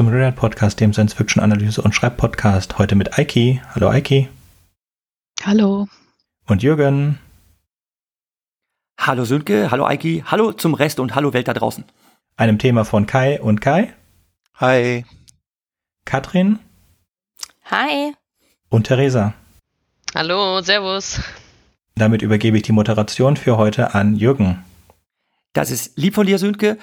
Zum Real Podcast, dem Science Fiction Analyse und Schreibpodcast. Heute mit Eiki. Hallo Eiki. Hallo. Und Jürgen. Hallo Sönke, hallo Eiki, hallo zum Rest und hallo Welt da draußen. Einem Thema von Kai und Kai. Hi. Katrin. Hi. Und Theresa. Hallo, Servus. Damit übergebe ich die Moderation für heute an Jürgen. Das ist lieb von dir, Sönke.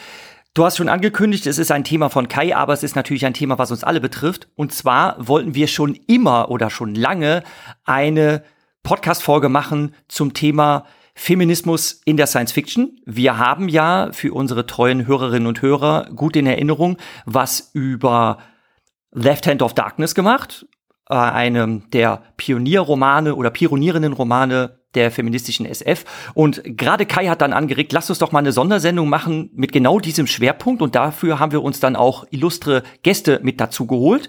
Du hast schon angekündigt, es ist ein Thema von Kai, aber es ist natürlich ein Thema, was uns alle betrifft. Und zwar wollten wir schon immer oder schon lange eine Podcast-Folge machen zum Thema Feminismus in der Science Fiction. Wir haben ja für unsere treuen Hörerinnen und Hörer gut in Erinnerung, was über Left Hand of Darkness gemacht, äh, einem der Pionierromane oder pionierenden Romane der feministischen SF. Und gerade Kai hat dann angeregt, lass uns doch mal eine Sondersendung machen mit genau diesem Schwerpunkt. Und dafür haben wir uns dann auch illustre Gäste mit dazu geholt,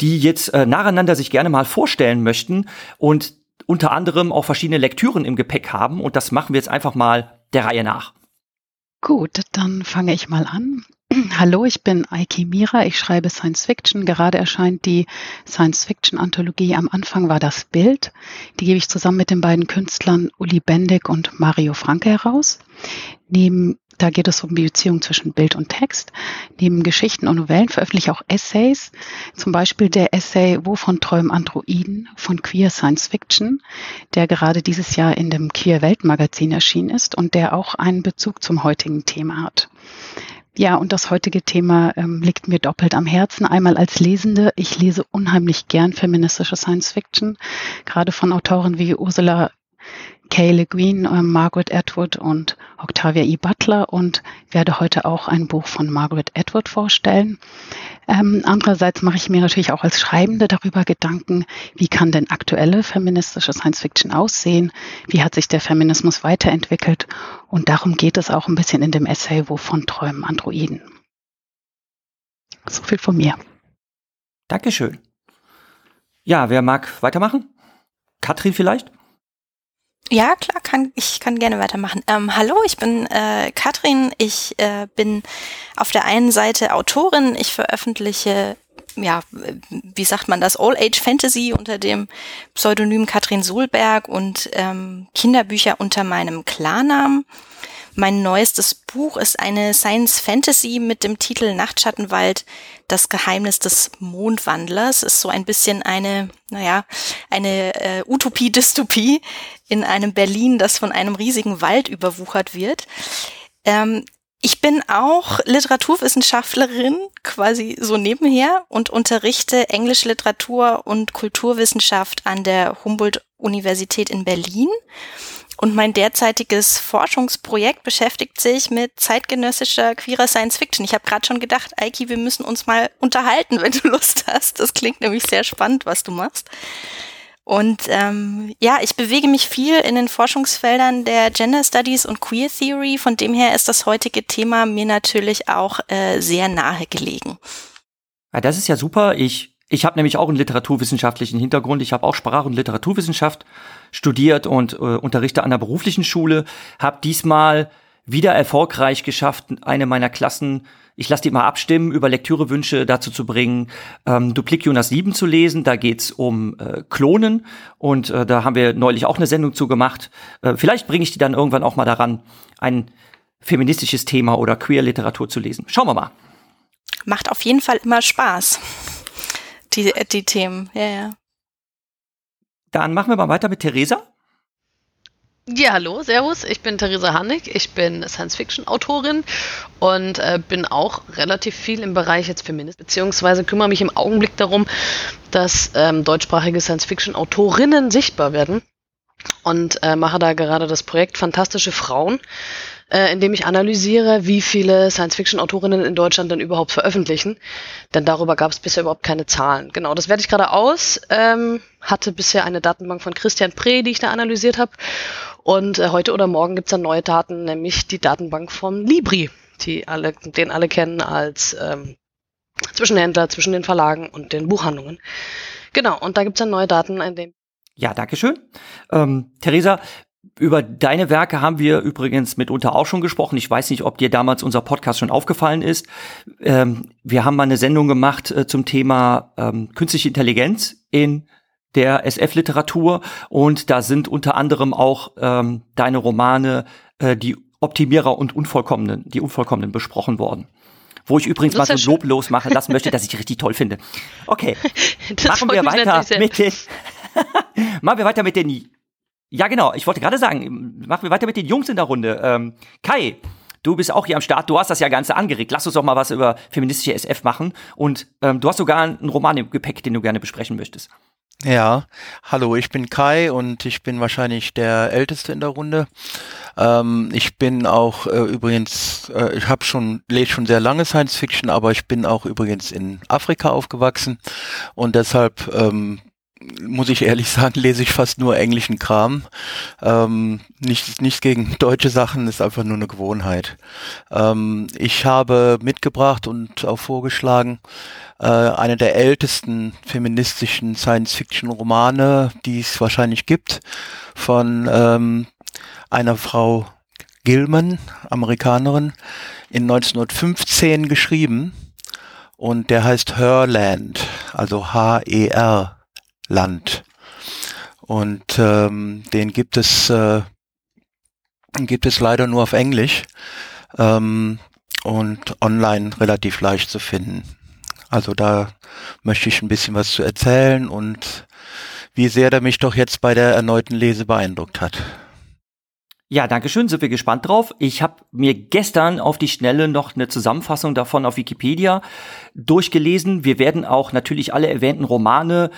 die jetzt äh, nacheinander sich gerne mal vorstellen möchten und unter anderem auch verschiedene Lektüren im Gepäck haben. Und das machen wir jetzt einfach mal der Reihe nach. Gut, dann fange ich mal an. Hallo, ich bin Aiki Mira. Ich schreibe Science Fiction. Gerade erscheint die Science Fiction Anthologie. Am Anfang war das Bild. Die gebe ich zusammen mit den beiden Künstlern Uli Bendig und Mario Franke heraus. Neben da geht es um die Beziehung zwischen Bild und Text. Neben Geschichten und Novellen veröffentliche ich auch Essays. Zum Beispiel der Essay Wovon träumen Androiden von Queer Science Fiction, der gerade dieses Jahr in dem Queer Welt Magazin erschienen ist und der auch einen Bezug zum heutigen Thema hat. Ja, und das heutige Thema ähm, liegt mir doppelt am Herzen. Einmal als Lesende. Ich lese unheimlich gern feministische Science Fiction, gerade von Autoren wie Ursula Kay Le Guin, äh, Margaret Atwood und Octavia E. Butler und werde heute auch ein Buch von Margaret Atwood vorstellen. Ähm, andererseits mache ich mir natürlich auch als Schreibende darüber Gedanken, wie kann denn aktuelle feministische Science Fiction aussehen? Wie hat sich der Feminismus weiterentwickelt? Und darum geht es auch ein bisschen in dem Essay Wovon träumen Androiden. So viel von mir. Dankeschön. Ja, wer mag weitermachen? Katrin vielleicht? Ja, klar, kann, ich kann gerne weitermachen. Ähm, hallo, ich bin äh, Katrin. Ich äh, bin auf der einen Seite Autorin. Ich veröffentliche, ja, wie sagt man das, All-Age-Fantasy unter dem Pseudonym Katrin Solberg und ähm, Kinderbücher unter meinem Klarnamen. Mein neuestes Buch ist eine Science Fantasy mit dem Titel Nachtschattenwald, das Geheimnis des Mondwandlers. Ist so ein bisschen eine, naja, eine äh, Utopie-Dystopie in einem Berlin, das von einem riesigen Wald überwuchert wird. Ähm, ich bin auch Literaturwissenschaftlerin, quasi so nebenher, und unterrichte Englisch Literatur und Kulturwissenschaft an der Humboldt-Universität in Berlin. Und mein derzeitiges Forschungsprojekt beschäftigt sich mit zeitgenössischer queerer Science Fiction. Ich habe gerade schon gedacht, Eiki, wir müssen uns mal unterhalten, wenn du Lust hast. Das klingt nämlich sehr spannend, was du machst. Und ähm, ja, ich bewege mich viel in den Forschungsfeldern der Gender Studies und Queer Theory. Von dem her ist das heutige Thema mir natürlich auch äh, sehr nahe gelegen. Ja, das ist ja super. Ich ich habe nämlich auch einen literaturwissenschaftlichen Hintergrund. Ich habe auch Sprach- und Literaturwissenschaft studiert und äh, unterrichte an der beruflichen Schule. Habe diesmal wieder erfolgreich geschafft, eine meiner Klassen, ich lasse die mal abstimmen, über Lektürewünsche dazu zu bringen, ähm, Duplik Jonas 7 zu lesen. Da geht's um äh, Klonen und äh, da haben wir neulich auch eine Sendung zu gemacht. Äh, vielleicht bringe ich die dann irgendwann auch mal daran, ein feministisches Thema oder Queer-Literatur zu lesen. Schauen wir mal. Macht auf jeden Fall immer Spaß die, die Themen. Ja, ja. Dann machen wir mal weiter mit Theresa. Ja, hallo, Servus. Ich bin Theresa Hannig. Ich bin Science-Fiction-Autorin und äh, bin auch relativ viel im Bereich jetzt Feminist, beziehungsweise kümmere mich im Augenblick darum, dass ähm, deutschsprachige Science-Fiction-Autorinnen sichtbar werden und äh, mache da gerade das Projekt Fantastische Frauen, äh, in dem ich analysiere, wie viele Science-Fiction-Autorinnen in Deutschland denn überhaupt veröffentlichen. Denn darüber gab es bisher überhaupt keine Zahlen. Genau, das werde ich gerade aus. Ähm, hatte bisher eine Datenbank von Christian Pre, die ich da analysiert habe. Und äh, heute oder morgen gibt es dann neue Daten, nämlich die Datenbank von Libri, die alle, den alle kennen als ähm, Zwischenhändler zwischen den Verlagen und den Buchhandlungen. Genau, und da gibt es dann neue Daten, in dem ja, danke schön. Ähm, Theresa, über deine Werke haben wir übrigens mitunter auch schon gesprochen. Ich weiß nicht, ob dir damals unser Podcast schon aufgefallen ist. Ähm, wir haben mal eine Sendung gemacht äh, zum Thema ähm, künstliche Intelligenz in der SF-Literatur und da sind unter anderem auch ähm, deine Romane, äh, die Optimierer und Unvollkommenen, die Unvollkommenen besprochen worden. Wo ich übrigens mal so ja Lob machen lassen möchte, dass ich richtig toll finde. Okay, machen wir weiter mit den, machen wir weiter mit den, ja genau, ich wollte gerade sagen, machen wir weiter mit den Jungs in der Runde. Ähm, Kai, du bist auch hier am Start, du hast das ja Ganze angeregt. Lass uns doch mal was über feministische SF machen. Und ähm, du hast sogar einen Roman im Gepäck, den du gerne besprechen möchtest. Ja, hallo, ich bin Kai und ich bin wahrscheinlich der Älteste in der Runde. Ähm, ich bin auch äh, übrigens, äh, ich habe schon, lese schon sehr lange Science Fiction, aber ich bin auch übrigens in Afrika aufgewachsen und deshalb ähm, muss ich ehrlich sagen, lese ich fast nur englischen Kram. Ähm, nicht, nicht gegen deutsche Sachen, ist einfach nur eine Gewohnheit. Ähm, ich habe mitgebracht und auch vorgeschlagen, äh, eine der ältesten feministischen Science-Fiction-Romane, die es wahrscheinlich gibt, von ähm, einer Frau Gilman, Amerikanerin, in 1915 geschrieben. Und der heißt Herland, also H-E-R Land. Und ähm, den gibt es äh, gibt es leider nur auf Englisch ähm, und online relativ leicht zu finden. Also da möchte ich ein bisschen was zu erzählen und wie sehr der mich doch jetzt bei der erneuten Lese beeindruckt hat. Ja, danke schön, sind wir gespannt drauf. Ich habe mir gestern auf die Schnelle noch eine Zusammenfassung davon auf Wikipedia durchgelesen. Wir werden auch natürlich alle erwähnten Romane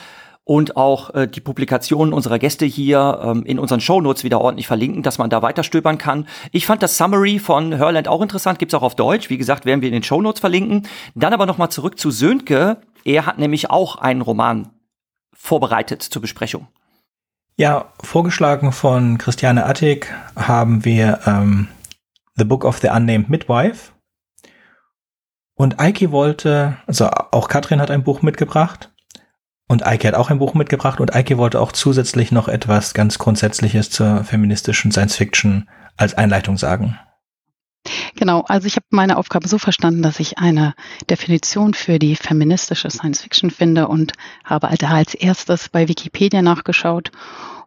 und auch äh, die Publikationen unserer Gäste hier ähm, in unseren Shownotes wieder ordentlich verlinken, dass man da weiterstöbern kann. Ich fand das Summary von Hörland auch interessant, gibt's auch auf Deutsch. Wie gesagt, werden wir in den Shownotes verlinken. Dann aber nochmal zurück zu Sönke. Er hat nämlich auch einen Roman vorbereitet zur Besprechung. Ja, vorgeschlagen von Christiane Attig haben wir ähm, The Book of the Unnamed Midwife. Und Eike wollte, also auch Katrin hat ein Buch mitgebracht. Und Eike hat auch ein Buch mitgebracht und Eike wollte auch zusätzlich noch etwas ganz Grundsätzliches zur feministischen Science Fiction als Einleitung sagen. Genau, also ich habe meine Aufgabe so verstanden, dass ich eine Definition für die feministische Science Fiction finde und habe da als erstes bei Wikipedia nachgeschaut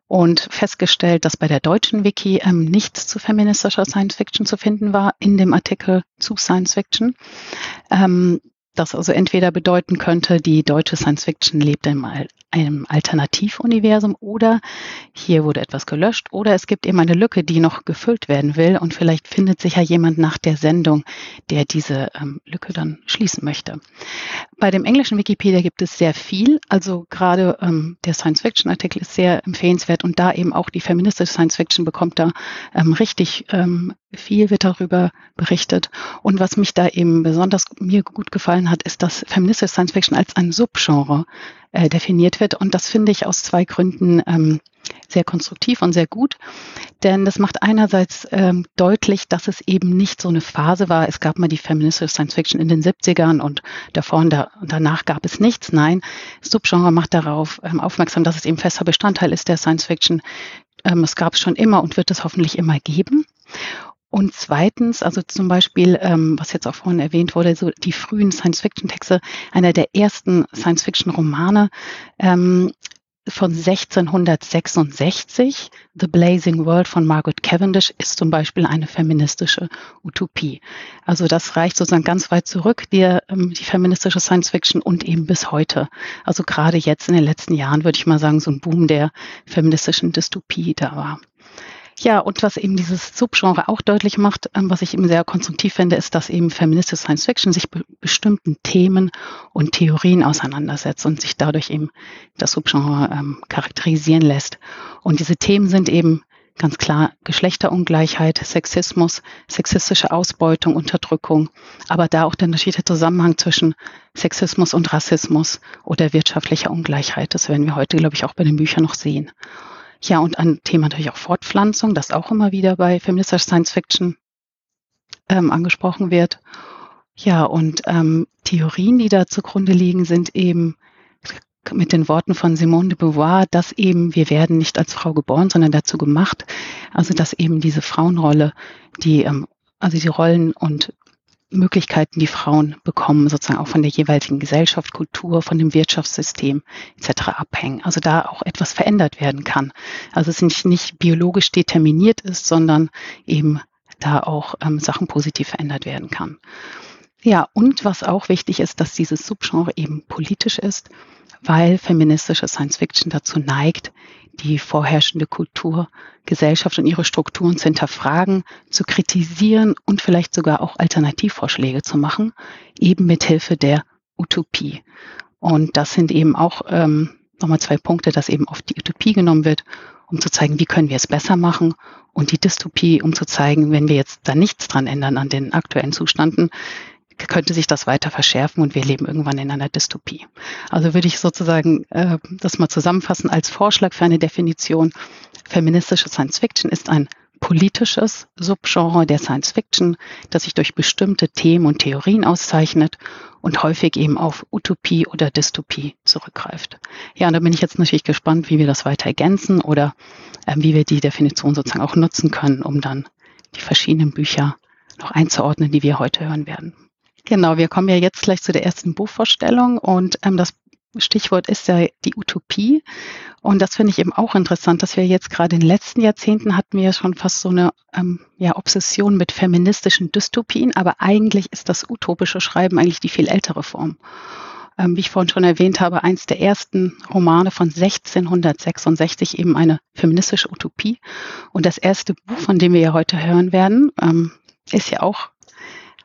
und festgestellt, dass bei der deutschen Wiki ähm, nichts zu feministischer Science Fiction zu finden war in dem Artikel zu Science Fiction. Ähm, das also entweder bedeuten könnte, die deutsche Science Fiction lebt in einem Alternativuniversum oder hier wurde etwas gelöscht oder es gibt eben eine Lücke, die noch gefüllt werden will und vielleicht findet sich ja jemand nach der Sendung, der diese ähm, Lücke dann schließen möchte. Bei dem englischen Wikipedia gibt es sehr viel, also gerade ähm, der Science Fiction Artikel ist sehr empfehlenswert und da eben auch die feministische Science Fiction bekommt da ähm, richtig ähm, viel wird darüber berichtet. Und was mich da eben besonders mir gut gefallen hat, ist, dass feministische Science Fiction als ein Subgenre äh, definiert wird. Und das finde ich aus zwei Gründen ähm, sehr konstruktiv und sehr gut. Denn das macht einerseits ähm, deutlich, dass es eben nicht so eine Phase war. Es gab mal die feministische Science Fiction in den 70ern und davor und, da, und danach gab es nichts. Nein, Subgenre macht darauf ähm, aufmerksam, dass es eben fester Bestandteil ist der Science Fiction. Ähm, es gab es schon immer und wird es hoffentlich immer geben. Und zweitens, also zum Beispiel, ähm, was jetzt auch vorhin erwähnt wurde, so die frühen Science-Fiction-Texte, einer der ersten Science-Fiction-Romane ähm, von 1666, The Blazing World von Margaret Cavendish, ist zum Beispiel eine feministische Utopie. Also das reicht sozusagen ganz weit zurück, die, ähm, die feministische Science Fiction und eben bis heute. Also gerade jetzt in den letzten Jahren würde ich mal sagen, so ein Boom der feministischen Dystopie da war. Ja, und was eben dieses Subgenre auch deutlich macht, ähm, was ich eben sehr konstruktiv finde, ist, dass eben feministische Science Fiction sich be bestimmten Themen und Theorien auseinandersetzt und sich dadurch eben das Subgenre ähm, charakterisieren lässt. Und diese Themen sind eben ganz klar Geschlechterungleichheit, Sexismus, sexistische Ausbeutung, Unterdrückung, aber da auch der unterschiedliche Zusammenhang zwischen Sexismus und Rassismus oder wirtschaftlicher Ungleichheit. Das werden wir heute, glaube ich, auch bei den Büchern noch sehen. Ja, und ein Thema natürlich auch Fortpflanzung, das auch immer wieder bei feministischer Science Fiction ähm, angesprochen wird. Ja, und ähm, Theorien, die da zugrunde liegen, sind eben mit den Worten von Simone de Beauvoir, dass eben wir werden nicht als Frau geboren, sondern dazu gemacht. Also dass eben diese Frauenrolle, die ähm, also die Rollen und Möglichkeiten, die Frauen bekommen, sozusagen auch von der jeweiligen Gesellschaft, Kultur, von dem Wirtschaftssystem etc. abhängen. Also da auch etwas verändert werden kann. Also es nicht, nicht biologisch determiniert ist, sondern eben da auch ähm, Sachen positiv verändert werden kann. Ja, und was auch wichtig ist, dass dieses Subgenre eben politisch ist, weil feministische Science Fiction dazu neigt, die vorherrschende Kultur, Gesellschaft und ihre Strukturen zu hinterfragen, zu kritisieren und vielleicht sogar auch Alternativvorschläge zu machen, eben mit Hilfe der Utopie. Und das sind eben auch ähm, nochmal zwei Punkte, dass eben oft die Utopie genommen wird, um zu zeigen, wie können wir es besser machen und die Dystopie, um zu zeigen, wenn wir jetzt da nichts dran ändern an den aktuellen Zustanden, könnte sich das weiter verschärfen und wir leben irgendwann in einer Dystopie. Also würde ich sozusagen äh, das mal zusammenfassen als Vorschlag für eine Definition. Feministische Science Fiction ist ein politisches Subgenre der Science Fiction, das sich durch bestimmte Themen und Theorien auszeichnet und häufig eben auf Utopie oder Dystopie zurückgreift. Ja, und da bin ich jetzt natürlich gespannt, wie wir das weiter ergänzen oder äh, wie wir die Definition sozusagen auch nutzen können, um dann die verschiedenen Bücher noch einzuordnen, die wir heute hören werden. Genau, wir kommen ja jetzt gleich zu der ersten Buchvorstellung und ähm, das Stichwort ist ja die Utopie. Und das finde ich eben auch interessant, dass wir jetzt gerade in den letzten Jahrzehnten hatten wir ja schon fast so eine ähm, ja, Obsession mit feministischen Dystopien, aber eigentlich ist das utopische Schreiben eigentlich die viel ältere Form. Ähm, wie ich vorhin schon erwähnt habe, eins der ersten Romane von 1666 eben eine feministische Utopie. Und das erste Buch, von dem wir ja heute hören werden, ähm, ist ja auch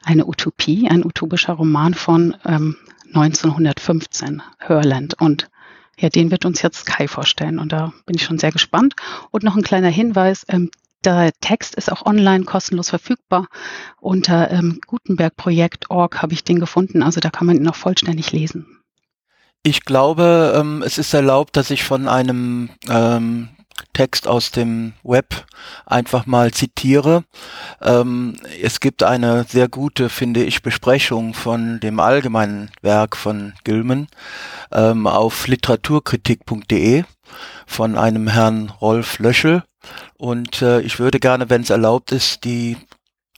eine Utopie, ein utopischer Roman von ähm, 1915, Hörland. Und ja, den wird uns jetzt Kai vorstellen. Und da bin ich schon sehr gespannt. Und noch ein kleiner Hinweis. Ähm, der Text ist auch online kostenlos verfügbar. Unter ähm, gutenbergprojekt.org habe ich den gefunden. Also da kann man ihn auch vollständig lesen. Ich glaube, ähm, es ist erlaubt, dass ich von einem ähm, Text aus dem Web einfach mal zitiere. Ähm, es gibt eine sehr gute, finde ich, Besprechung von dem allgemeinen Werk von Gilman ähm, auf literaturkritik.de von einem Herrn Rolf Löschel. Und äh, ich würde gerne, wenn es erlaubt ist, die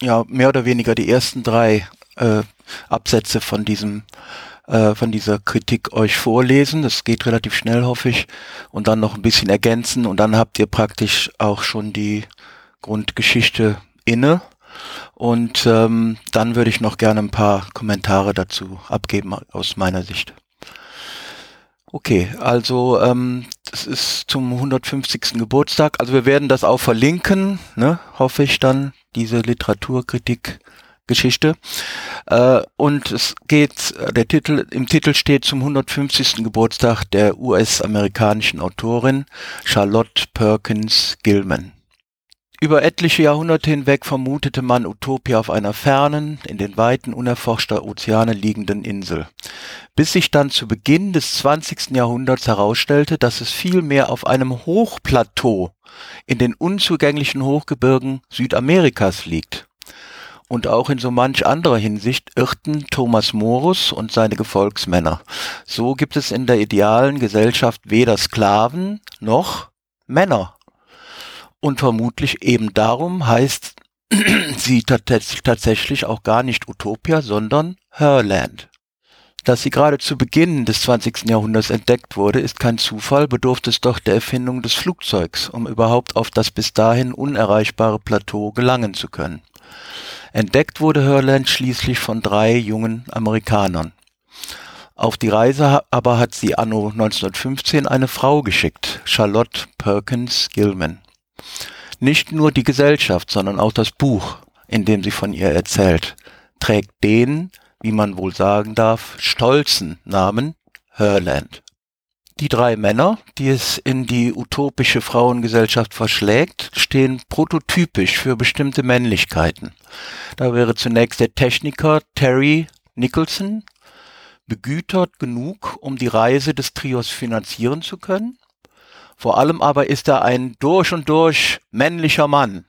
ja mehr oder weniger die ersten drei äh, Absätze von diesem äh, von dieser Kritik euch vorlesen. Das geht relativ schnell, hoffe ich. Und dann noch ein bisschen ergänzen. Und dann habt ihr praktisch auch schon die Grundgeschichte inne. Und ähm, dann würde ich noch gerne ein paar Kommentare dazu abgeben aus meiner Sicht. Okay, also ähm, das ist zum 150. Geburtstag. Also wir werden das auch verlinken, ne, hoffe ich dann, diese Literaturkritik Geschichte. Äh, und es geht, der Titel, im Titel steht zum 150. Geburtstag der US-amerikanischen Autorin Charlotte Perkins Gilman. Über etliche Jahrhunderte hinweg vermutete man Utopia auf einer fernen, in den Weiten unerforschter Ozeane liegenden Insel, bis sich dann zu Beginn des 20. Jahrhunderts herausstellte, dass es vielmehr auf einem Hochplateau in den unzugänglichen Hochgebirgen Südamerikas liegt und auch in so manch anderer Hinsicht irrten Thomas Morus und seine Gefolgsmänner. So gibt es in der idealen Gesellschaft weder Sklaven noch Männer. Und vermutlich eben darum heißt sie tatsächlich auch gar nicht Utopia, sondern Herland. Dass sie gerade zu Beginn des 20. Jahrhunderts entdeckt wurde, ist kein Zufall, bedurfte es doch der Erfindung des Flugzeugs, um überhaupt auf das bis dahin unerreichbare Plateau gelangen zu können. Entdeckt wurde Hurland schließlich von drei jungen Amerikanern. Auf die Reise aber hat sie anno 1915 eine Frau geschickt, Charlotte Perkins Gilman. Nicht nur die Gesellschaft, sondern auch das Buch, in dem sie von ihr erzählt, trägt den, wie man wohl sagen darf, stolzen Namen Herland. Die drei Männer, die es in die utopische Frauengesellschaft verschlägt, stehen prototypisch für bestimmte Männlichkeiten. Da wäre zunächst der Techniker Terry Nicholson, begütert genug, um die Reise des Trios finanzieren zu können. Vor allem aber ist er ein durch und durch männlicher Mann,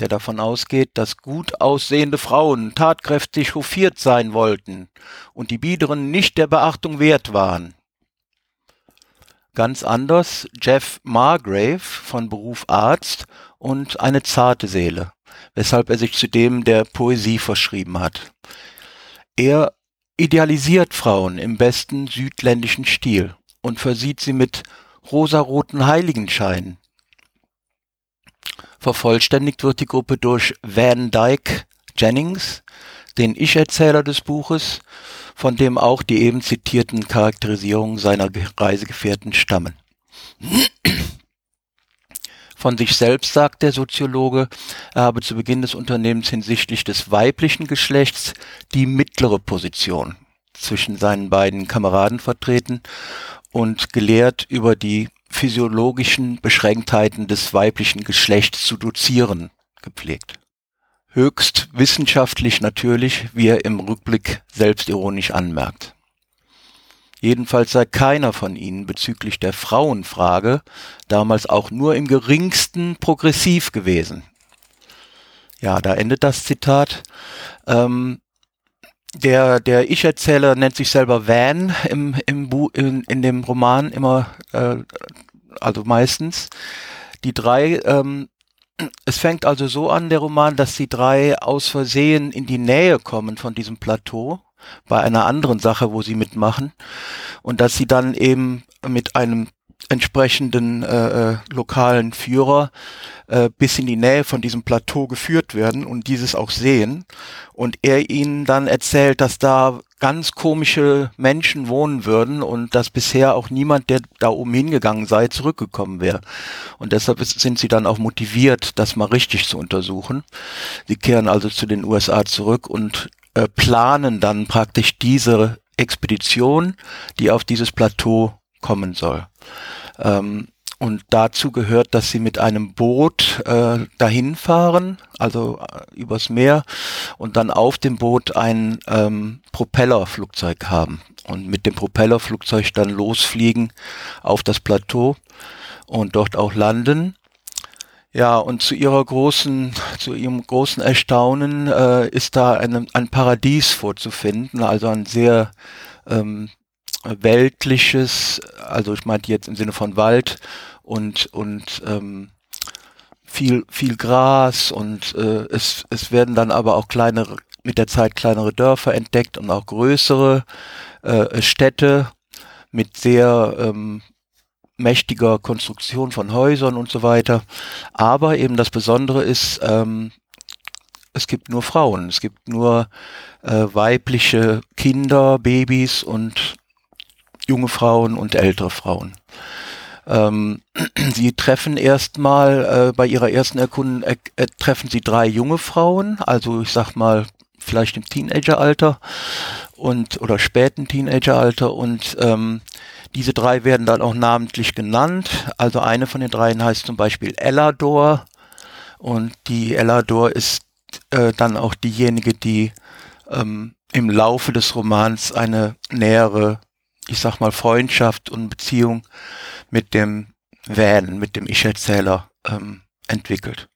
der davon ausgeht, dass gut aussehende Frauen tatkräftig hofiert sein wollten und die Biederen nicht der Beachtung wert waren. Ganz anders. Jeff Margrave von Beruf Arzt und eine zarte Seele, weshalb er sich zudem der Poesie verschrieben hat. Er idealisiert Frauen im besten südländischen Stil und versieht sie mit rosaroten Heiligenscheinen. Vervollständigt wird die Gruppe durch Van Dyke Jennings, den Ich-Erzähler des Buches, von dem auch die eben zitierten Charakterisierungen seiner Reisegefährten stammen. Von sich selbst sagt der Soziologe, er habe zu Beginn des Unternehmens hinsichtlich des weiblichen Geschlechts die mittlere Position zwischen seinen beiden Kameraden vertreten und gelehrt über die physiologischen Beschränktheiten des weiblichen Geschlechts zu dozieren gepflegt höchst wissenschaftlich natürlich, wie er im Rückblick selbstironisch anmerkt. Jedenfalls sei keiner von ihnen bezüglich der Frauenfrage damals auch nur im geringsten progressiv gewesen. Ja, da endet das Zitat. Ähm, der der Ich-Erzähler nennt sich selber Van im, im Bu in, in dem Roman immer, äh, also meistens. Die drei ähm, es fängt also so an, der Roman, dass die drei aus Versehen in die Nähe kommen von diesem Plateau bei einer anderen Sache, wo sie mitmachen. Und dass sie dann eben mit einem entsprechenden äh, äh, lokalen Führer äh, bis in die Nähe von diesem Plateau geführt werden und dieses auch sehen und er ihnen dann erzählt, dass da ganz komische Menschen wohnen würden und dass bisher auch niemand, der da oben hingegangen sei, zurückgekommen wäre. Und deshalb sind sie dann auch motiviert, das mal richtig zu untersuchen. Sie kehren also zu den USA zurück und äh, planen dann praktisch diese Expedition, die auf dieses Plateau kommen soll. Ähm, und dazu gehört, dass sie mit einem Boot äh, dahin fahren, also äh, übers Meer, und dann auf dem Boot ein ähm, Propellerflugzeug haben und mit dem Propellerflugzeug dann losfliegen auf das Plateau und dort auch landen. Ja, und zu ihrer großen, zu ihrem großen Erstaunen äh, ist da eine, ein Paradies vorzufinden, also ein sehr ähm, weltliches, also ich meinte jetzt im Sinne von Wald und, und ähm, viel, viel Gras und äh, es, es werden dann aber auch kleinere, mit der Zeit kleinere Dörfer entdeckt und auch größere äh, Städte mit sehr ähm, mächtiger Konstruktion von Häusern und so weiter. Aber eben das Besondere ist, ähm, es gibt nur Frauen, es gibt nur äh, weibliche Kinder, Babys und junge Frauen und ältere Frauen. Ähm, sie treffen erstmal äh, bei ihrer ersten Erkundung äh, äh, treffen sie drei junge Frauen, also ich sag mal vielleicht im Teenageralter und oder späten Teenageralter und ähm, diese drei werden dann auch namentlich genannt. Also eine von den dreien heißt zum Beispiel Ellador und die Ellador ist äh, dann auch diejenige, die ähm, im Laufe des Romans eine nähere ich sag mal, Freundschaft und Beziehung mit dem Van, mit dem Ich-Erzähler ähm, entwickelt.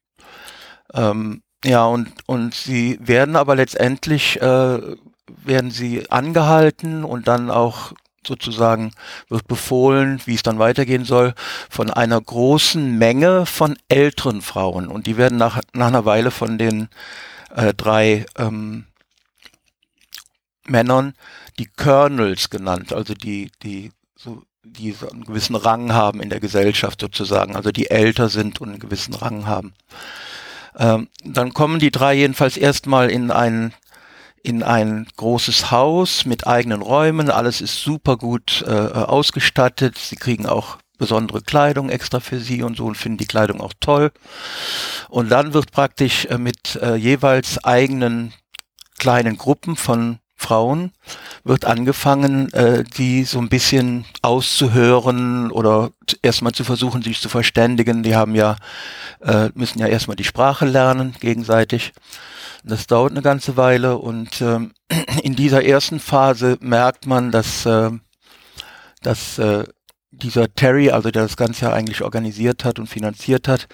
Ähm, ja, und, und sie werden aber letztendlich, äh, werden sie angehalten und dann auch sozusagen wird befohlen, wie es dann weitergehen soll, von einer großen Menge von älteren Frauen. Und die werden nach, nach einer Weile von den äh, drei ähm, Männern die Colonels genannt, also die, die so die so einen gewissen Rang haben in der Gesellschaft sozusagen, also die älter sind und einen gewissen Rang haben. Ähm, dann kommen die drei jedenfalls erstmal in ein in ein großes Haus mit eigenen Räumen. Alles ist super gut äh, ausgestattet. Sie kriegen auch besondere Kleidung extra für sie und so und finden die Kleidung auch toll. Und dann wird praktisch äh, mit äh, jeweils eigenen kleinen Gruppen von Frauen wird angefangen, äh, die so ein bisschen auszuhören oder erstmal zu versuchen, sich zu verständigen. Die haben ja, äh, müssen ja erstmal die Sprache lernen, gegenseitig. Das dauert eine ganze Weile und äh, in dieser ersten Phase merkt man, dass, äh, dass äh, dieser Terry, also der das Ganze ja eigentlich organisiert hat und finanziert hat,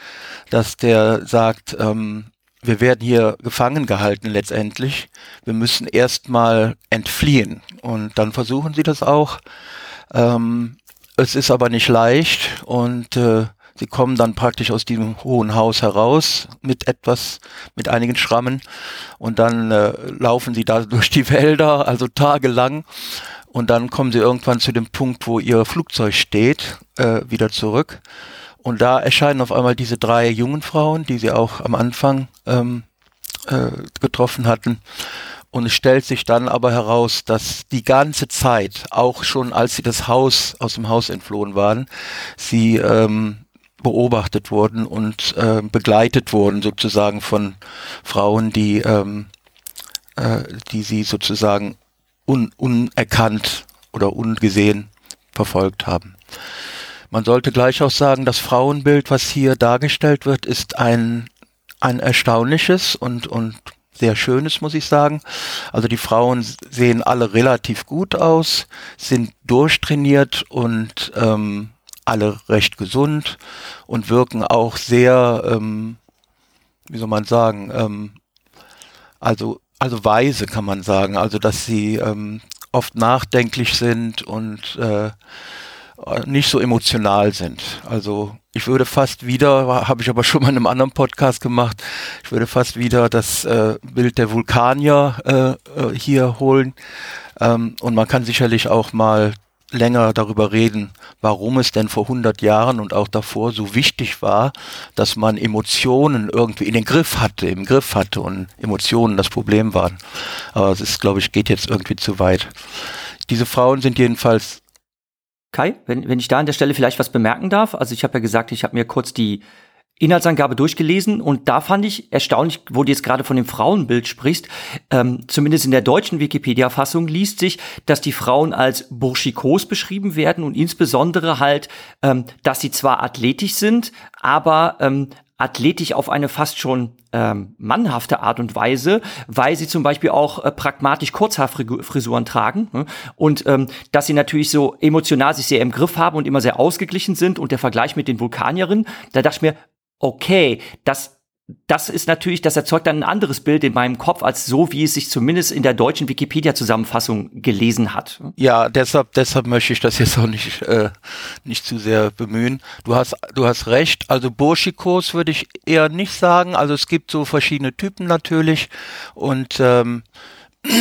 dass der sagt, ähm, wir werden hier gefangen gehalten letztendlich. Wir müssen erstmal entfliehen. Und dann versuchen sie das auch. Ähm, es ist aber nicht leicht und äh, sie kommen dann praktisch aus diesem hohen Haus heraus mit etwas, mit einigen Schrammen und dann äh, laufen sie da durch die Wälder, also tagelang und dann kommen sie irgendwann zu dem Punkt, wo ihr Flugzeug steht, äh, wieder zurück und da erscheinen auf einmal diese drei jungen Frauen, die sie auch am Anfang ähm, äh, getroffen hatten und es stellt sich dann aber heraus, dass die ganze Zeit, auch schon als sie das Haus aus dem Haus entflohen waren, sie ähm, beobachtet wurden und äh, begleitet wurden sozusagen von Frauen, die, ähm, äh, die sie sozusagen un unerkannt oder ungesehen verfolgt haben. Man sollte gleich auch sagen, das Frauenbild, was hier dargestellt wird, ist ein, ein erstaunliches und, und sehr schönes, muss ich sagen. Also die Frauen sehen alle relativ gut aus, sind durchtrainiert und ähm, alle recht gesund und wirken auch sehr, ähm, wie soll man sagen, ähm, also also weise kann man sagen, also dass sie ähm, oft nachdenklich sind und äh, nicht so emotional sind. Also ich würde fast wieder, habe ich aber schon mal in einem anderen Podcast gemacht, ich würde fast wieder das äh, Bild der Vulkanier äh, äh, hier holen. Ähm, und man kann sicherlich auch mal länger darüber reden, warum es denn vor 100 Jahren und auch davor so wichtig war, dass man Emotionen irgendwie in den Griff hatte, im Griff hatte und Emotionen das Problem waren. Aber es ist, glaube ich, geht jetzt irgendwie zu weit. Diese Frauen sind jedenfalls Kai, wenn, wenn ich da an der Stelle vielleicht was bemerken darf. Also ich habe ja gesagt, ich habe mir kurz die Inhaltsangabe durchgelesen und da fand ich erstaunlich, wo du jetzt gerade von dem Frauenbild sprichst, ähm, zumindest in der deutschen Wikipedia-Fassung liest sich, dass die Frauen als burschikos beschrieben werden und insbesondere halt, ähm, dass sie zwar athletisch sind, aber ähm, athletisch auf eine fast schon ähm, mannhafte Art und Weise, weil sie zum Beispiel auch äh, pragmatisch Kurzhaarfrisuren tragen ne? und ähm, dass sie natürlich so emotional sich sehr im Griff haben und immer sehr ausgeglichen sind und der Vergleich mit den Vulkanierinnen, da dachte ich mir, okay, das das ist natürlich, das erzeugt dann ein anderes Bild in meinem Kopf als so, wie es sich zumindest in der deutschen Wikipedia-Zusammenfassung gelesen hat. Ja, deshalb, deshalb möchte ich das jetzt auch nicht, äh, nicht zu sehr bemühen. Du hast, du hast recht. Also Burschikos würde ich eher nicht sagen. Also es gibt so verschiedene Typen natürlich und ähm,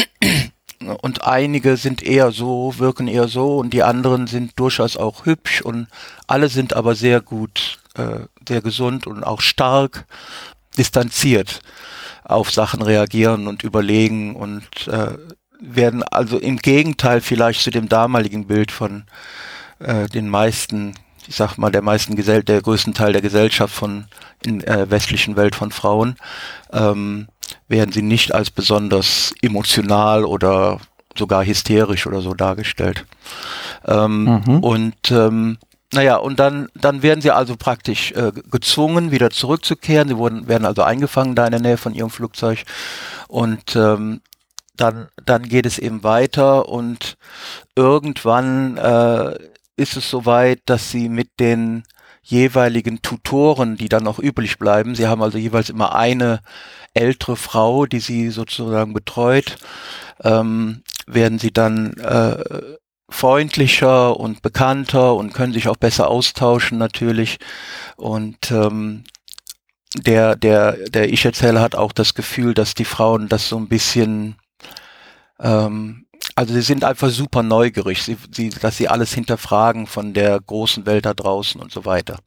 und einige sind eher so, wirken eher so und die anderen sind durchaus auch hübsch und alle sind aber sehr gut, äh, sehr gesund und auch stark distanziert auf Sachen reagieren und überlegen und äh, werden also im Gegenteil vielleicht zu dem damaligen Bild von äh, den meisten, ich sag mal, der meisten Gesell der größten Teil der Gesellschaft von in äh, westlichen Welt von Frauen, ähm, werden sie nicht als besonders emotional oder sogar hysterisch oder so dargestellt. Ähm, mhm. Und ähm, naja, und dann, dann werden sie also praktisch äh, gezwungen, wieder zurückzukehren. Sie wurden, werden also eingefangen da in der Nähe von ihrem Flugzeug. Und ähm, dann, dann geht es eben weiter und irgendwann äh, ist es soweit, dass sie mit den jeweiligen Tutoren, die dann noch übrig bleiben, sie haben also jeweils immer eine ältere Frau, die sie sozusagen betreut, ähm, werden sie dann äh, freundlicher und bekannter und können sich auch besser austauschen natürlich. Und ähm, der, der, der Ich-Erzähler hat auch das Gefühl, dass die Frauen das so ein bisschen, ähm, also sie sind einfach super neugierig, sie, sie, dass sie alles hinterfragen von der großen Welt da draußen und so weiter.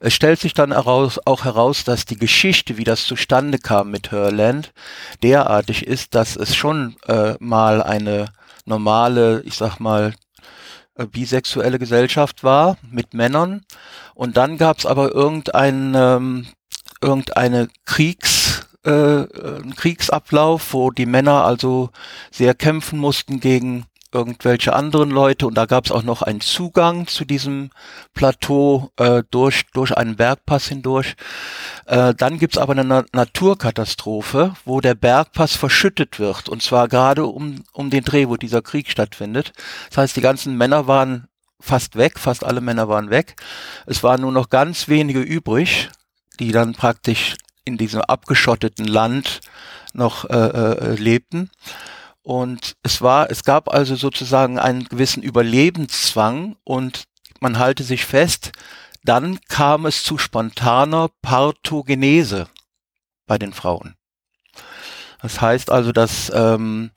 Es stellt sich dann heraus, auch heraus, dass die Geschichte, wie das zustande kam mit Herland, derartig ist, dass es schon äh, mal eine normale, ich sag mal, äh, bisexuelle Gesellschaft war mit Männern. Und dann gab es aber irgendein, ähm, irgendeine Kriegs, äh, äh, Kriegsablauf, wo die Männer also sehr kämpfen mussten gegen irgendwelche anderen Leute und da gab es auch noch einen Zugang zu diesem Plateau äh, durch, durch einen Bergpass hindurch. Äh, dann gibt's aber eine Na Naturkatastrophe, wo der Bergpass verschüttet wird und zwar gerade um, um den Dreh, wo dieser Krieg stattfindet. Das heißt, die ganzen Männer waren fast weg, fast alle Männer waren weg. Es waren nur noch ganz wenige übrig, die dann praktisch in diesem abgeschotteten Land noch äh, äh, lebten. Und es war, es gab also sozusagen einen gewissen Überlebenszwang und man halte sich fest, dann kam es zu spontaner Parthogenese bei den Frauen. Das heißt also, dass ähm,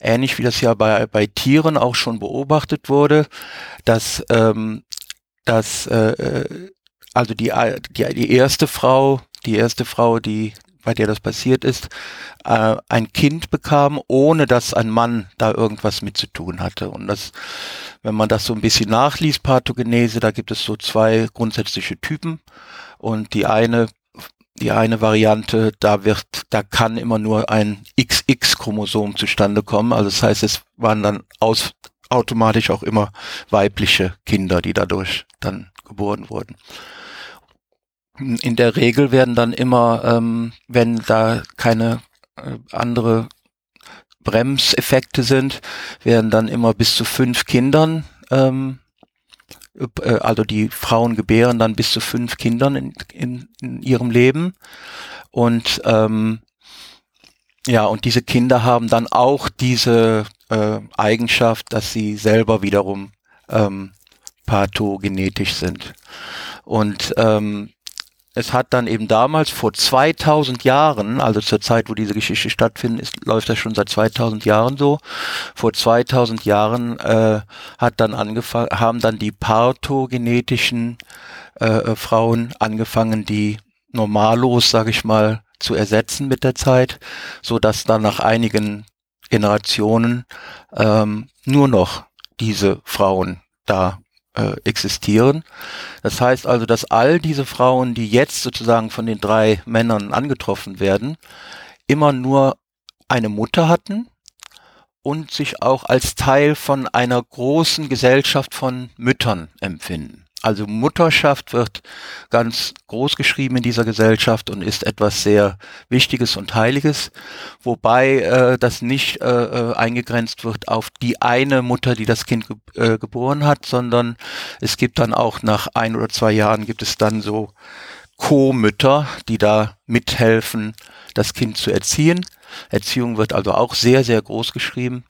ähnlich wie das ja bei, bei Tieren auch schon beobachtet wurde, dass, ähm, dass äh, äh also die, die, die erste Frau, die erste Frau, die bei der das passiert ist, äh, ein Kind bekam, ohne dass ein Mann da irgendwas mit zu tun hatte. Und das, wenn man das so ein bisschen nachliest, Pathogenese, da gibt es so zwei grundsätzliche Typen. Und die eine die eine Variante, da wird, da kann immer nur ein XX-Chromosom zustande kommen. Also das heißt, es waren dann aus, automatisch auch immer weibliche Kinder, die dadurch dann geboren wurden. In der Regel werden dann immer, ähm, wenn da keine äh, andere Bremseffekte sind, werden dann immer bis zu fünf Kindern ähm, äh, also die Frauen gebären dann bis zu fünf Kindern in, in, in ihrem Leben. Und ähm, ja, und diese Kinder haben dann auch diese äh, Eigenschaft, dass sie selber wiederum ähm, pathogenetisch sind. Und ähm, es hat dann eben damals vor 2000 Jahren, also zur Zeit, wo diese Geschichte stattfindet, ist, läuft das schon seit 2000 Jahren so. Vor 2000 Jahren äh, hat dann angefangen, haben dann die parthogenetischen äh, äh, Frauen angefangen, die normallos, sage ich mal, zu ersetzen mit der Zeit, so dass dann nach einigen Generationen ähm, nur noch diese Frauen da äh, existieren. Das heißt also, dass all diese Frauen, die jetzt sozusagen von den drei Männern angetroffen werden, immer nur eine Mutter hatten und sich auch als Teil von einer großen Gesellschaft von Müttern empfinden. Also Mutterschaft wird ganz groß geschrieben in dieser Gesellschaft und ist etwas sehr Wichtiges und Heiliges, wobei äh, das nicht äh, äh eingegrenzt wird auf die eine Mutter, die das Kind ge äh, geboren hat, sondern es gibt dann auch nach ein oder zwei Jahren gibt es dann so Co-Mütter, die da mithelfen, das Kind zu erziehen. Erziehung wird also auch sehr, sehr groß geschrieben.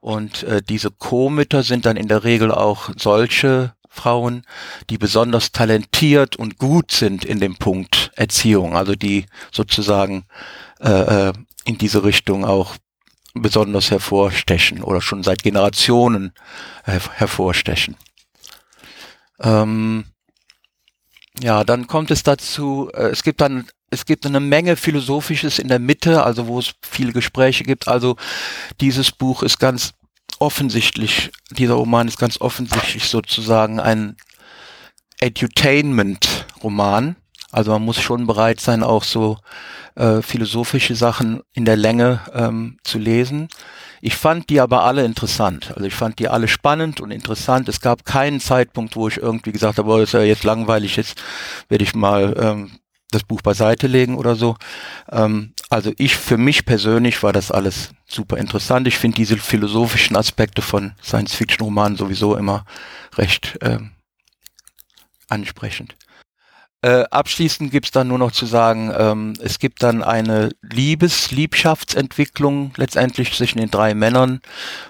Und äh, diese Co-Mütter sind dann in der Regel auch solche Frauen, die besonders talentiert und gut sind in dem Punkt Erziehung, also die sozusagen äh, äh, in diese Richtung auch besonders hervorstechen oder schon seit Generationen her hervorstechen. Ähm, ja, dann kommt es dazu, äh, es gibt dann es gibt eine Menge Philosophisches in der Mitte, also wo es viele Gespräche gibt. Also dieses Buch ist ganz offensichtlich, dieser Roman ist ganz offensichtlich sozusagen ein Edutainment-Roman. Also man muss schon bereit sein, auch so äh, philosophische Sachen in der Länge ähm, zu lesen. Ich fand die aber alle interessant. Also ich fand die alle spannend und interessant. Es gab keinen Zeitpunkt, wo ich irgendwie gesagt habe, oh, ist ja jetzt langweilig, jetzt werde ich mal ähm, das Buch beiseite legen oder so. Ähm, also ich, für mich persönlich war das alles super interessant. Ich finde diese philosophischen Aspekte von Science-Fiction-Romanen sowieso immer recht ähm, ansprechend. Äh, abschließend gibt's dann nur noch zu sagen, ähm, es gibt dann eine Liebes-, Liebschaftsentwicklung letztendlich zwischen den drei Männern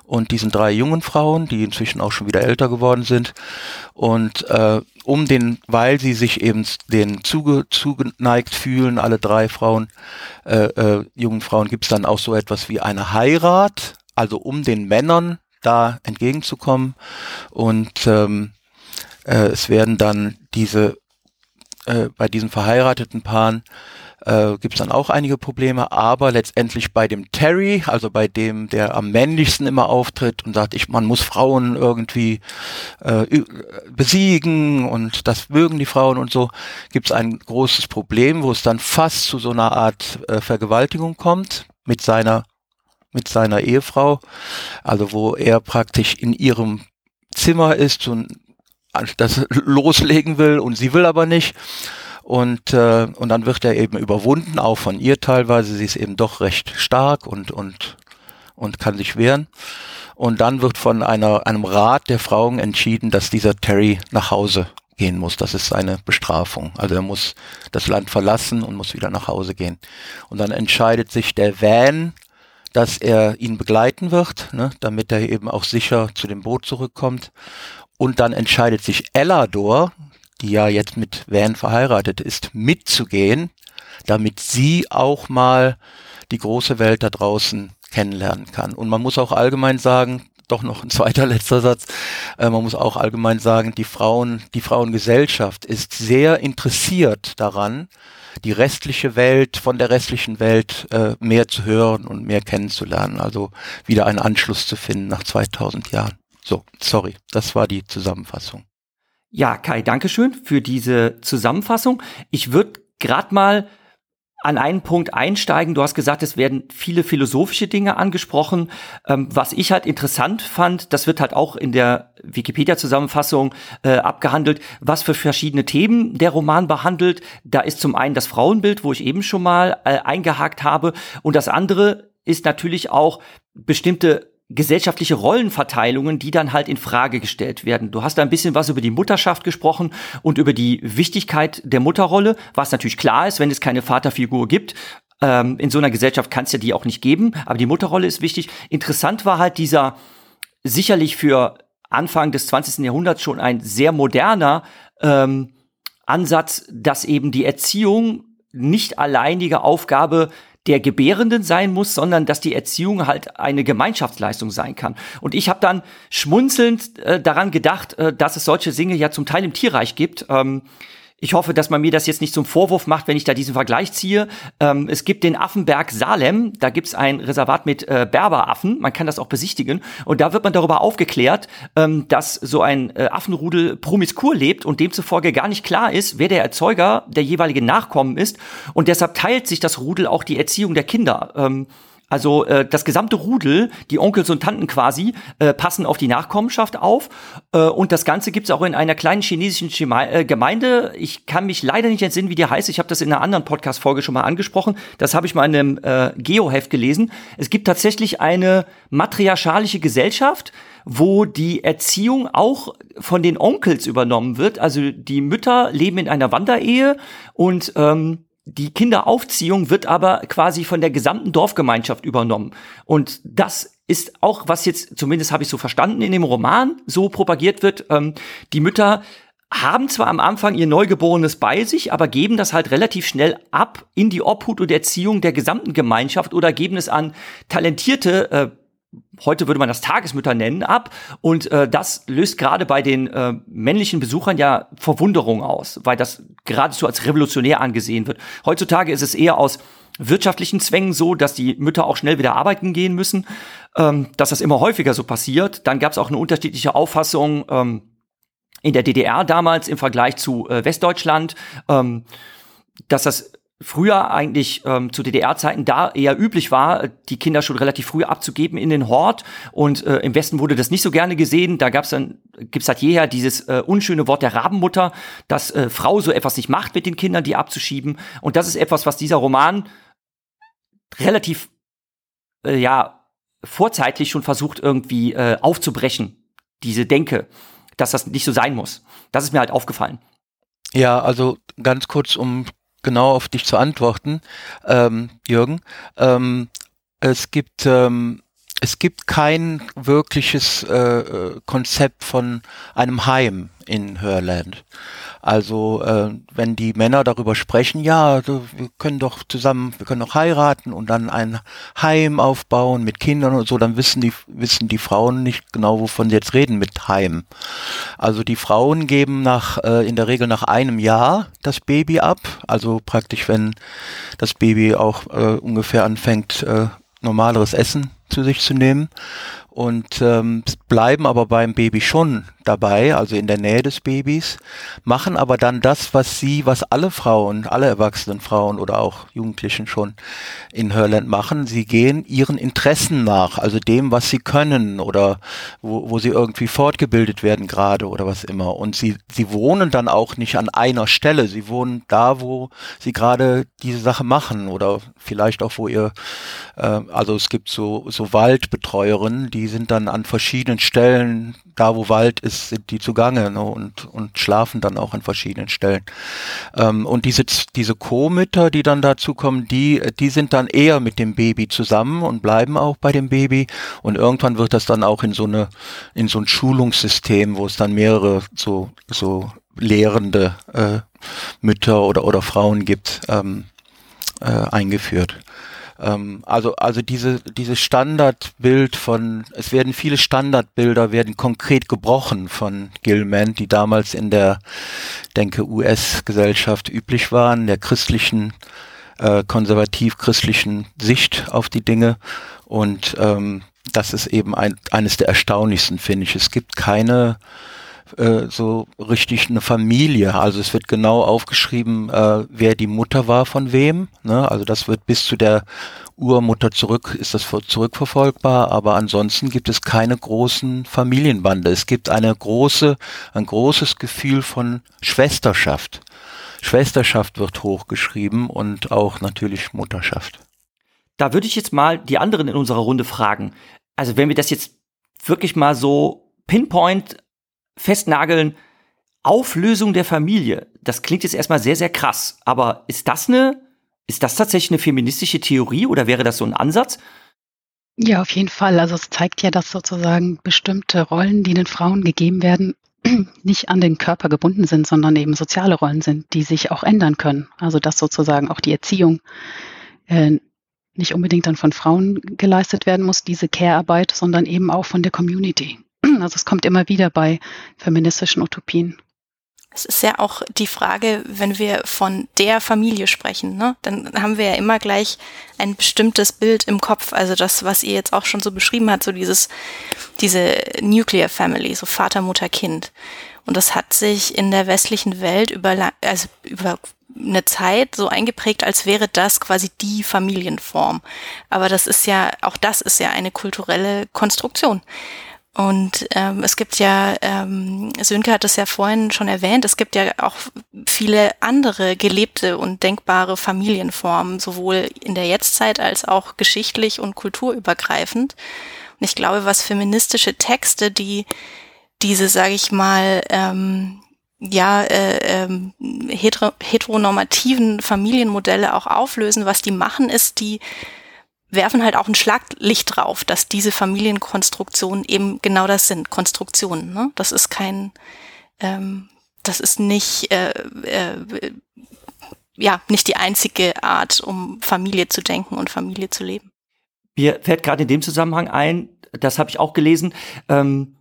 und diesen drei jungen Frauen, die inzwischen auch schon wieder älter geworden sind. Und äh, um den, weil sie sich eben den zuge, zugeneigt fühlen, alle drei Frauen, äh, äh, jungen Frauen, gibt's dann auch so etwas wie eine Heirat, also um den Männern da entgegenzukommen. Und ähm, äh, es werden dann diese äh, bei diesen verheirateten Paaren äh, gibt es dann auch einige Probleme, aber letztendlich bei dem Terry, also bei dem, der am männlichsten immer auftritt und sagt, ich, man muss Frauen irgendwie äh, besiegen und das mögen die Frauen und so, gibt es ein großes Problem, wo es dann fast zu so einer Art äh, Vergewaltigung kommt mit seiner mit seiner Ehefrau, also wo er praktisch in ihrem Zimmer ist und das loslegen will und sie will aber nicht. Und, äh, und dann wird er eben überwunden, auch von ihr teilweise. Sie ist eben doch recht stark und, und, und kann sich wehren. Und dann wird von einer, einem Rat der Frauen entschieden, dass dieser Terry nach Hause gehen muss. Das ist seine Bestrafung. Also er muss das Land verlassen und muss wieder nach Hause gehen. Und dann entscheidet sich der Van, dass er ihn begleiten wird, ne, damit er eben auch sicher zu dem Boot zurückkommt. Und dann entscheidet sich Ellador, die ja jetzt mit Van verheiratet ist, mitzugehen, damit sie auch mal die große Welt da draußen kennenlernen kann. Und man muss auch allgemein sagen, doch noch ein zweiter letzter Satz. Äh, man muss auch allgemein sagen, die Frauen, die Frauengesellschaft ist sehr interessiert daran, die restliche Welt von der restlichen Welt äh, mehr zu hören und mehr kennenzulernen. Also wieder einen Anschluss zu finden nach 2000 Jahren. So, sorry, das war die Zusammenfassung. Ja, Kai, Dankeschön für diese Zusammenfassung. Ich würde gerade mal an einen Punkt einsteigen. Du hast gesagt, es werden viele philosophische Dinge angesprochen. Ähm, was ich halt interessant fand, das wird halt auch in der Wikipedia-Zusammenfassung äh, abgehandelt, was für verschiedene Themen der Roman behandelt. Da ist zum einen das Frauenbild, wo ich eben schon mal äh, eingehakt habe. Und das andere ist natürlich auch bestimmte gesellschaftliche Rollenverteilungen, die dann halt in Frage gestellt werden. Du hast da ein bisschen was über die Mutterschaft gesprochen und über die Wichtigkeit der Mutterrolle, was natürlich klar ist, wenn es keine Vaterfigur gibt. Ähm, in so einer Gesellschaft kann es ja die auch nicht geben, aber die Mutterrolle ist wichtig. Interessant war halt dieser sicherlich für Anfang des 20. Jahrhunderts schon ein sehr moderner ähm, Ansatz, dass eben die Erziehung nicht alleinige Aufgabe der Gebärenden sein muss, sondern dass die Erziehung halt eine Gemeinschaftsleistung sein kann. Und ich habe dann schmunzelnd äh, daran gedacht, äh, dass es solche Dinge ja zum Teil im Tierreich gibt. Ähm, ich hoffe, dass man mir das jetzt nicht zum Vorwurf macht, wenn ich da diesen Vergleich ziehe. Ähm, es gibt den Affenberg Salem, da gibt es ein Reservat mit äh, Berberaffen, man kann das auch besichtigen. Und da wird man darüber aufgeklärt, ähm, dass so ein äh, Affenrudel promiskur lebt und demzufolge gar nicht klar ist, wer der Erzeuger der jeweiligen Nachkommen ist. Und deshalb teilt sich das Rudel auch die Erziehung der Kinder. Ähm, also äh, das gesamte Rudel, die Onkels und Tanten quasi, äh, passen auf die Nachkommenschaft auf. Äh, und das Ganze gibt's auch in einer kleinen chinesischen Chima äh, Gemeinde. Ich kann mich leider nicht entsinnen, wie die heißt. Ich habe das in einer anderen Podcast-Folge schon mal angesprochen. Das habe ich mal in einem äh, Geoheft gelesen. Es gibt tatsächlich eine matriarchalische Gesellschaft, wo die Erziehung auch von den Onkels übernommen wird. Also die Mütter leben in einer Wanderehe und ähm, die Kinderaufziehung wird aber quasi von der gesamten Dorfgemeinschaft übernommen. Und das ist auch, was jetzt, zumindest habe ich so verstanden, in dem Roman so propagiert wird. Ähm, die Mütter haben zwar am Anfang ihr Neugeborenes bei sich, aber geben das halt relativ schnell ab in die Obhut und Erziehung der gesamten Gemeinschaft oder geben es an talentierte äh, heute würde man das Tagesmütter nennen, ab. Und äh, das löst gerade bei den äh, männlichen Besuchern ja Verwunderung aus, weil das geradezu als revolutionär angesehen wird. Heutzutage ist es eher aus wirtschaftlichen Zwängen so, dass die Mütter auch schnell wieder arbeiten gehen müssen, ähm, dass das immer häufiger so passiert. Dann gab es auch eine unterschiedliche Auffassung ähm, in der DDR damals im Vergleich zu äh, Westdeutschland, ähm, dass das früher eigentlich ähm, zu DDR-Zeiten da eher üblich war, die Kinder schon relativ früh abzugeben in den Hort. Und äh, im Westen wurde das nicht so gerne gesehen. Da gab's dann, gibt's seit jeher dieses äh, unschöne Wort der Rabenmutter, dass äh, Frau so etwas nicht macht mit den Kindern, die abzuschieben. Und das ist etwas, was dieser Roman relativ, äh, ja, vorzeitlich schon versucht irgendwie äh, aufzubrechen. Diese Denke, dass das nicht so sein muss. Das ist mir halt aufgefallen. Ja, also ganz kurz, um genau auf dich zu antworten, ähm, Jürgen. Ähm, es gibt ähm, es gibt kein wirkliches äh, äh Konzept von einem Heim in Hörland. Also äh, wenn die Männer darüber sprechen, ja, wir können doch zusammen, wir können doch heiraten und dann ein Heim aufbauen mit Kindern und so, dann wissen die wissen die Frauen nicht genau, wovon sie jetzt reden mit Heim. Also die Frauen geben nach äh, in der Regel nach einem Jahr das Baby ab, also praktisch wenn das Baby auch äh, ungefähr anfängt äh, normaleres Essen zu sich zu nehmen und ähm, bleiben aber beim Baby schon dabei, also in der Nähe des Babys, machen aber dann das, was sie, was alle Frauen, alle erwachsenen Frauen oder auch Jugendlichen schon in Hörland machen. Sie gehen ihren Interessen nach, also dem, was sie können oder wo, wo sie irgendwie fortgebildet werden gerade oder was immer. Und sie, sie wohnen dann auch nicht an einer Stelle. Sie wohnen da, wo sie gerade diese Sache machen oder vielleicht auch, wo ihr, äh, also es gibt so, so Waldbetreuerinnen, die sind dann an verschiedenen Stellen, da wo Wald ist, sind die zugange ne, und, und schlafen dann auch an verschiedenen Stellen. Ähm, und diese, diese Co-Mütter, die dann dazu kommen, die, die sind dann eher mit dem Baby zusammen und bleiben auch bei dem Baby. Und irgendwann wird das dann auch in so eine, in so ein Schulungssystem, wo es dann mehrere so, so lehrende äh, Mütter oder, oder Frauen gibt, ähm, äh, eingeführt. Ähm, also, also diese, dieses Standardbild von, es werden viele Standardbilder werden konkret gebrochen von Gilman, die damals in der, denke, US-Gesellschaft üblich waren, der christlichen, äh, konservativ-christlichen Sicht auf die Dinge. Und ähm, das ist eben ein, eines der erstaunlichsten, finde ich. Es gibt keine äh, so richtig eine Familie. Also es wird genau aufgeschrieben, äh, wer die Mutter war von wem. Ne? Also das wird bis zu der Urmutter zurück, ist das zurückverfolgbar, aber ansonsten gibt es keine großen Familienbande. Es gibt eine große, ein großes Gefühl von Schwesterschaft. Schwesterschaft wird hochgeschrieben und auch natürlich Mutterschaft. Da würde ich jetzt mal die anderen in unserer Runde fragen. Also wenn wir das jetzt wirklich mal so pinpoint festnageln, Auflösung der Familie. Das klingt jetzt erstmal sehr, sehr krass. Aber ist das eine, ist das tatsächlich eine feministische Theorie oder wäre das so ein Ansatz? Ja, auf jeden Fall. Also es zeigt ja, dass sozusagen bestimmte Rollen, die den Frauen gegeben werden, nicht an den Körper gebunden sind, sondern eben soziale Rollen sind, die sich auch ändern können. Also dass sozusagen auch die Erziehung äh, nicht unbedingt dann von Frauen geleistet werden muss, diese Care-Arbeit, sondern eben auch von der Community. Also es kommt immer wieder bei feministischen Utopien. Es ist ja auch die Frage, wenn wir von der Familie sprechen, ne, dann haben wir ja immer gleich ein bestimmtes Bild im Kopf. Also das, was ihr jetzt auch schon so beschrieben habt, so dieses, diese Nuclear Family, so Vater, Mutter, Kind. Und das hat sich in der westlichen Welt über, also über eine Zeit so eingeprägt, als wäre das quasi die Familienform. Aber das ist ja, auch das ist ja eine kulturelle Konstruktion. Und ähm, es gibt ja, ähm, Sönke hat es ja vorhin schon erwähnt, es gibt ja auch viele andere gelebte und denkbare Familienformen, sowohl in der Jetztzeit als auch geschichtlich und kulturübergreifend. Und ich glaube, was feministische Texte, die diese, sage ich mal, ähm, ja, äh, ähm, heteronormativen Familienmodelle auch auflösen, was die machen, ist, die werfen halt auch ein Schlaglicht drauf, dass diese Familienkonstruktionen eben genau das sind, Konstruktionen. Ne? Das ist kein, ähm, das ist nicht, äh, äh, ja, nicht die einzige Art, um Familie zu denken und Familie zu leben. Mir fällt gerade in dem Zusammenhang ein, das habe ich auch gelesen, ähm,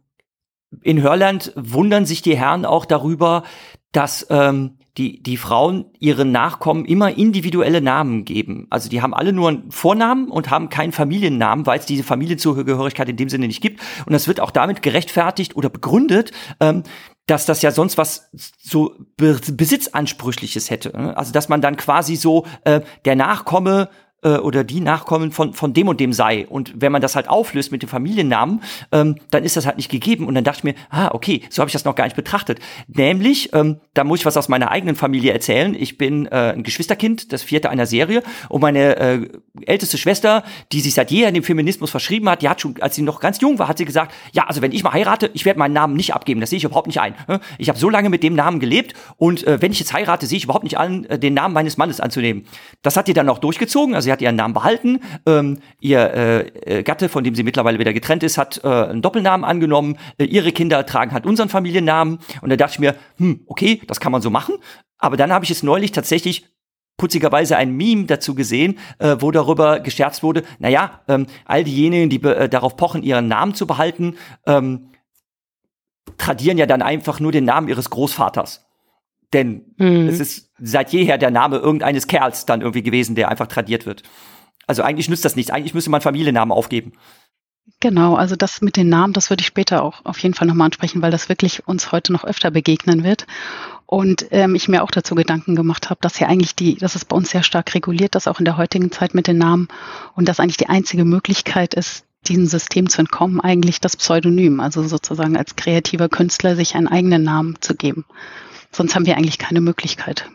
in Hörland wundern sich die Herren auch darüber, dass ähm, die, die Frauen ihren Nachkommen immer individuelle Namen geben. Also die haben alle nur einen Vornamen und haben keinen Familiennamen, weil es diese Familienzugehörigkeit in dem Sinne nicht gibt. Und das wird auch damit gerechtfertigt oder begründet, ähm, dass das ja sonst was so Besitzansprüchliches hätte. Ne? Also dass man dann quasi so äh, der Nachkomme äh, oder die Nachkommen von, von dem und dem sei. Und wenn man das halt auflöst mit dem Familiennamen, ähm, dann ist das halt nicht gegeben. Und dann dachte ich mir, ah, okay, so habe ich das noch gar nicht betrachtet. Nämlich, ähm, da muss ich was aus meiner eigenen Familie erzählen. Ich bin äh, ein Geschwisterkind, das vierte einer Serie. Und meine äh, älteste Schwester, die sich seit jeher dem Feminismus verschrieben hat, die hat schon, als sie noch ganz jung war, hat sie gesagt, ja, also wenn ich mal heirate, ich werde meinen Namen nicht abgeben. Das sehe ich überhaupt nicht ein. Ne? Ich habe so lange mit dem Namen gelebt und äh, wenn ich jetzt heirate, sehe ich überhaupt nicht an, äh, den Namen meines Mannes anzunehmen. Das hat die dann auch durchgezogen. Also hat ihren Namen behalten. Ähm, ihr äh, äh, Gatte, von dem sie mittlerweile wieder getrennt ist, hat äh, einen Doppelnamen angenommen. Äh, ihre Kinder tragen halt unseren Familiennamen. Und da dachte ich mir, hm, okay, das kann man so machen. Aber dann habe ich es neulich tatsächlich putzigerweise ein Meme dazu gesehen, äh, wo darüber gescherzt wurde, naja, ähm, all diejenigen, die äh, darauf pochen, ihren Namen zu behalten, ähm, tradieren ja dann einfach nur den Namen ihres Großvaters. Denn mhm. es ist seit jeher der Name irgendeines Kerls dann irgendwie gewesen, der einfach tradiert wird. Also eigentlich nützt das nichts. Eigentlich müsste man Familiennamen aufgeben. Genau, also das mit den Namen, das würde ich später auch auf jeden Fall nochmal ansprechen, weil das wirklich uns heute noch öfter begegnen wird. Und ähm, ich mir auch dazu Gedanken gemacht habe, dass ja eigentlich die, dass es bei uns sehr stark reguliert, das auch in der heutigen Zeit mit den Namen und dass eigentlich die einzige Möglichkeit ist, diesem System zu entkommen, eigentlich das Pseudonym, also sozusagen als kreativer Künstler sich einen eigenen Namen zu geben. Sonst haben wir eigentlich keine Möglichkeit.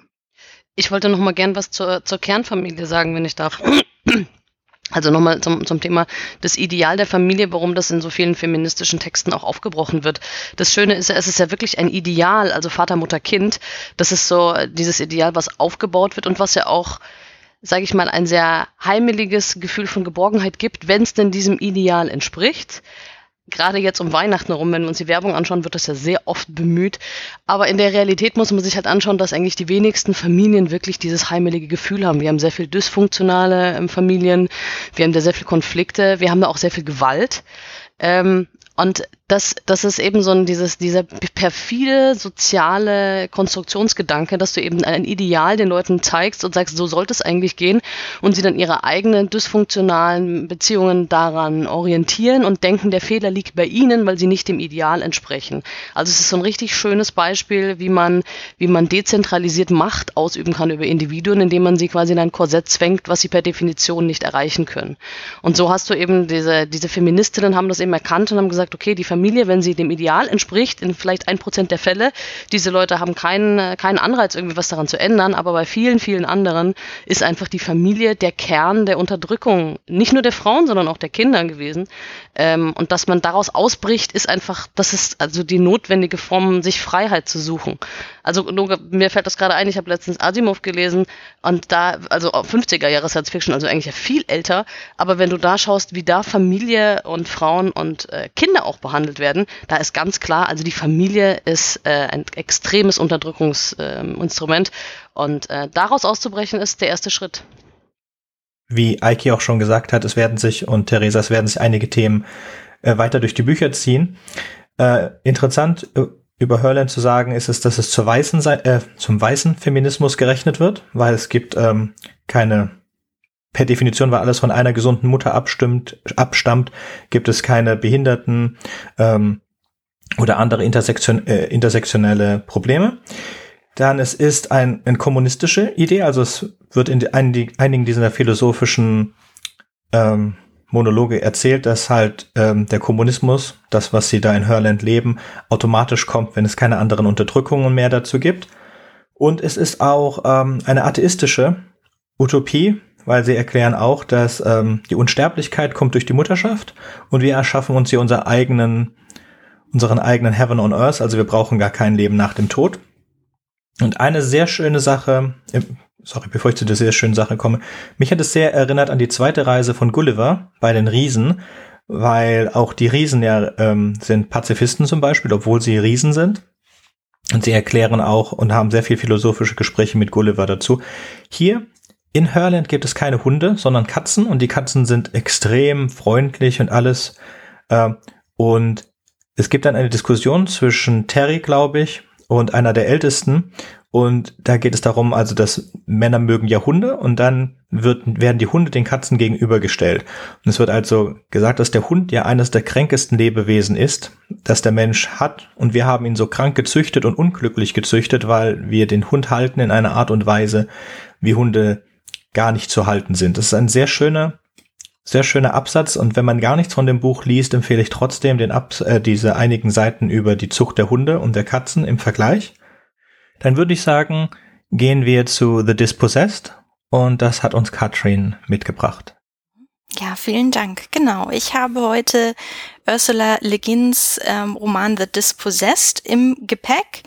Ich wollte noch mal gern was zur, zur Kernfamilie sagen, wenn ich darf. Also nochmal zum, zum Thema das Ideal der Familie, warum das in so vielen feministischen Texten auch aufgebrochen wird. Das Schöne ist ja, es ist ja wirklich ein Ideal, also Vater, Mutter, Kind. Das ist so dieses Ideal, was aufgebaut wird und was ja auch, sage ich mal, ein sehr heimeliges Gefühl von Geborgenheit gibt, wenn es denn diesem Ideal entspricht gerade jetzt um Weihnachten herum, wenn wir uns die Werbung anschauen, wird das ja sehr oft bemüht. Aber in der Realität muss man sich halt anschauen, dass eigentlich die wenigsten Familien wirklich dieses heimelige Gefühl haben. Wir haben sehr viel dysfunktionale ähm, Familien, wir haben da sehr viel Konflikte, wir haben da auch sehr viel Gewalt. Ähm, und das, das ist eben so ein, dieses, dieser perfide soziale Konstruktionsgedanke, dass du eben ein Ideal den Leuten zeigst und sagst, so sollte es eigentlich gehen und sie dann ihre eigenen dysfunktionalen Beziehungen daran orientieren und denken, der Fehler liegt bei ihnen, weil sie nicht dem Ideal entsprechen. Also es ist so ein richtig schönes Beispiel, wie man, wie man dezentralisiert Macht ausüben kann über Individuen, indem man sie quasi in ein Korsett zwängt, was sie per Definition nicht erreichen können. Und so hast du eben diese, diese Feministinnen haben das eben erkannt und haben gesagt, okay, die Familie, wenn sie dem Ideal entspricht, in vielleicht ein Prozent der Fälle, diese Leute haben keinen, keinen Anreiz, irgendwie was daran zu ändern, aber bei vielen, vielen anderen ist einfach die Familie der Kern der Unterdrückung, nicht nur der Frauen, sondern auch der Kinder gewesen. Ähm, und dass man daraus ausbricht, ist einfach, das ist also die notwendige Form, sich Freiheit zu suchen. Also nur, mir fällt das gerade ein, ich habe letztens Asimov gelesen und da, also 50er Jahre Science Fiction, also eigentlich ja viel älter, aber wenn du da schaust, wie da Familie und Frauen und äh, Kinder auch behandelt werden. Da ist ganz klar, also die Familie ist äh, ein extremes Unterdrückungsinstrument äh, und daraus auszubrechen ist der erste Schritt. Wie Eiki auch schon gesagt hat, es werden sich und Theresa, es werden sich einige Themen äh, weiter durch die Bücher ziehen. Äh, interessant äh, über Hörland zu sagen ist es, dass es zur weißen, äh, zum weißen Feminismus gerechnet wird, weil es gibt ähm, keine per Definition, weil alles von einer gesunden Mutter abstimmt, abstammt, gibt es keine Behinderten ähm, oder andere intersektion, äh, intersektionelle Probleme. Dann es ist ein, eine kommunistische Idee, also es wird in einigen dieser philosophischen ähm, Monologe erzählt, dass halt ähm, der Kommunismus, das, was sie da in Hörland leben, automatisch kommt, wenn es keine anderen Unterdrückungen mehr dazu gibt. Und es ist auch ähm, eine atheistische Utopie, weil sie erklären auch, dass ähm, die Unsterblichkeit kommt durch die Mutterschaft und wir erschaffen uns hier unseren eigenen, unseren eigenen Heaven on Earth, also wir brauchen gar kein Leben nach dem Tod. Und eine sehr schöne Sache, äh, sorry, bevor ich zu der sehr schönen Sache komme, mich hat es sehr erinnert an die zweite Reise von Gulliver bei den Riesen, weil auch die Riesen ja ähm, sind Pazifisten zum Beispiel, obwohl sie Riesen sind. Und sie erklären auch und haben sehr viel philosophische Gespräche mit Gulliver dazu. Hier in Hörland gibt es keine Hunde, sondern Katzen und die Katzen sind extrem freundlich und alles. Äh, und es gibt dann eine Diskussion zwischen Terry, glaube ich, und einer der Ältesten. Und da geht es darum, also, dass Männer mögen ja Hunde und dann wird, werden die Hunde den Katzen gegenübergestellt. Und es wird also gesagt, dass der Hund ja eines der kränkesten Lebewesen ist, das der Mensch hat. Und wir haben ihn so krank gezüchtet und unglücklich gezüchtet, weil wir den Hund halten in einer Art und Weise, wie Hunde gar nicht zu halten sind. Das ist ein sehr schöner, sehr schöner Absatz und wenn man gar nichts von dem Buch liest, empfehle ich trotzdem den Abs äh, diese einigen Seiten über die Zucht der Hunde und der Katzen im Vergleich. Dann würde ich sagen, gehen wir zu The Dispossessed und das hat uns Katrin mitgebracht. Ja, vielen Dank. Genau, ich habe heute Ursula Le Guins ähm, Roman The Dispossessed im Gepäck.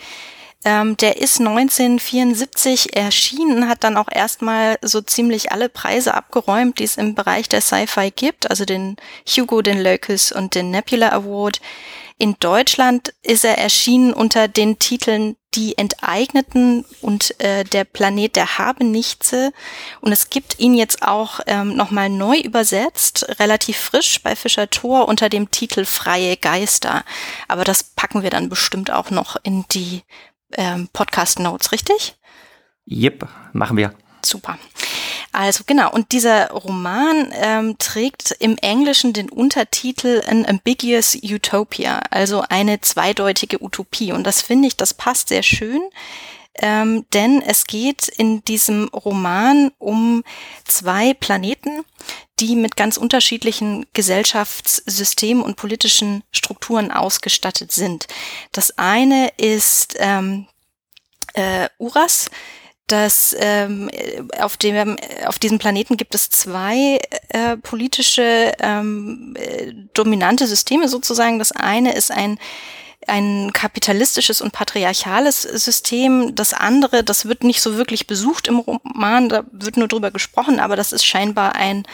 Ähm, der ist 1974 erschienen, hat dann auch erstmal so ziemlich alle Preise abgeräumt, die es im Bereich der Sci-Fi gibt, also den Hugo, den Locus und den Nebula Award. In Deutschland ist er erschienen unter den Titeln Die Enteigneten und äh, Der Planet der Habenichtse. Und es gibt ihn jetzt auch ähm, nochmal neu übersetzt, relativ frisch bei Fischer Thor unter dem Titel Freie Geister. Aber das packen wir dann bestimmt auch noch in die ähm, Podcast Notes, richtig? Yep, machen wir. Super. Also genau, und dieser Roman ähm, trägt im Englischen den Untertitel An Ambiguous Utopia, also eine zweideutige Utopie. Und das finde ich, das passt sehr schön, ähm, denn es geht in diesem Roman um zwei Planeten, die mit ganz unterschiedlichen Gesellschaftssystemen und politischen Strukturen ausgestattet sind. Das eine ist ähm, äh, Uras, dass ähm, auf, dem, auf diesem Planeten gibt es zwei äh, politische ähm, äh, dominante Systeme sozusagen. Das eine ist ein ein kapitalistisches und patriarchales System. Das andere, das wird nicht so wirklich besucht im Roman, da wird nur drüber gesprochen, aber das ist scheinbar ein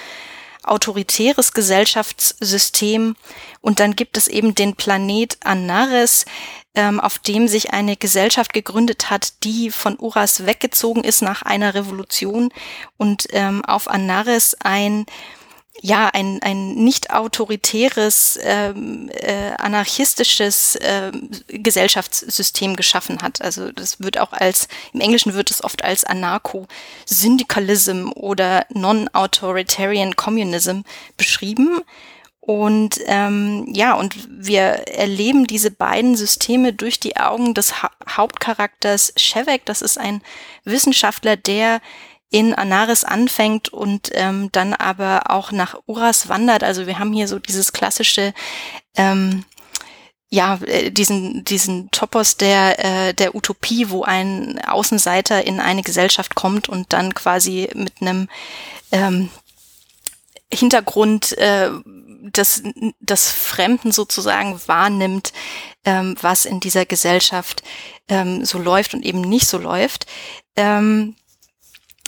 autoritäres Gesellschaftssystem. Und dann gibt es eben den Planet Anaris, ähm, auf dem sich eine Gesellschaft gegründet hat, die von Uras weggezogen ist nach einer Revolution und ähm, auf Anaris ein ja, ein, ein nicht autoritäres, ähm, äh, anarchistisches ähm, Gesellschaftssystem geschaffen hat. Also das wird auch als, im Englischen wird es oft als Anarcho-Syndicalism oder Non-Authoritarian Communism beschrieben. Und ähm, ja, und wir erleben diese beiden Systeme durch die Augen des ha Hauptcharakters Shevek. Das ist ein Wissenschaftler, der in Anaris anfängt und ähm, dann aber auch nach Uras wandert. Also wir haben hier so dieses klassische ähm, ja, äh, diesen, diesen Topos der, äh, der Utopie, wo ein Außenseiter in eine Gesellschaft kommt und dann quasi mit einem ähm, Hintergrund äh, des, des Fremden sozusagen wahrnimmt, ähm, was in dieser Gesellschaft ähm, so läuft und eben nicht so läuft. Ähm,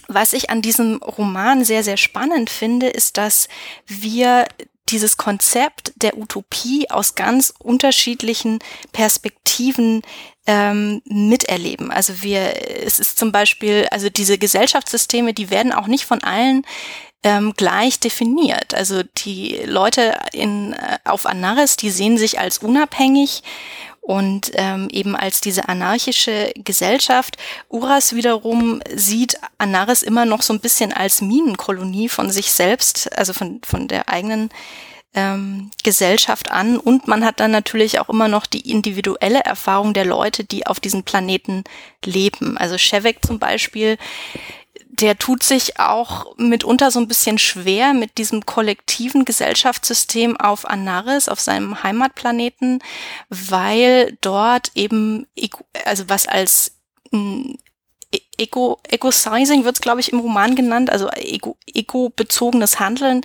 was ich an diesem Roman sehr, sehr spannend finde, ist, dass wir dieses Konzept der Utopie aus ganz unterschiedlichen Perspektiven ähm, miterleben. Also wir, es ist zum Beispiel, also diese Gesellschaftssysteme, die werden auch nicht von allen ähm, gleich definiert. Also die Leute in, äh, auf Anaris, die sehen sich als unabhängig und ähm, eben als diese anarchische Gesellschaft. Uras wiederum sieht Anaris immer noch so ein bisschen als Minenkolonie von sich selbst, also von, von der eigenen ähm, Gesellschaft an. Und man hat dann natürlich auch immer noch die individuelle Erfahrung der Leute, die auf diesem Planeten leben. Also Shevek zum Beispiel der tut sich auch mitunter so ein bisschen schwer mit diesem kollektiven Gesellschaftssystem auf Anaris, auf seinem Heimatplaneten, weil dort eben, also was als hm, e-, Ego, Ego-Sizing wird es, glaube ich, im Roman genannt, also ego, ego-bezogenes Handeln,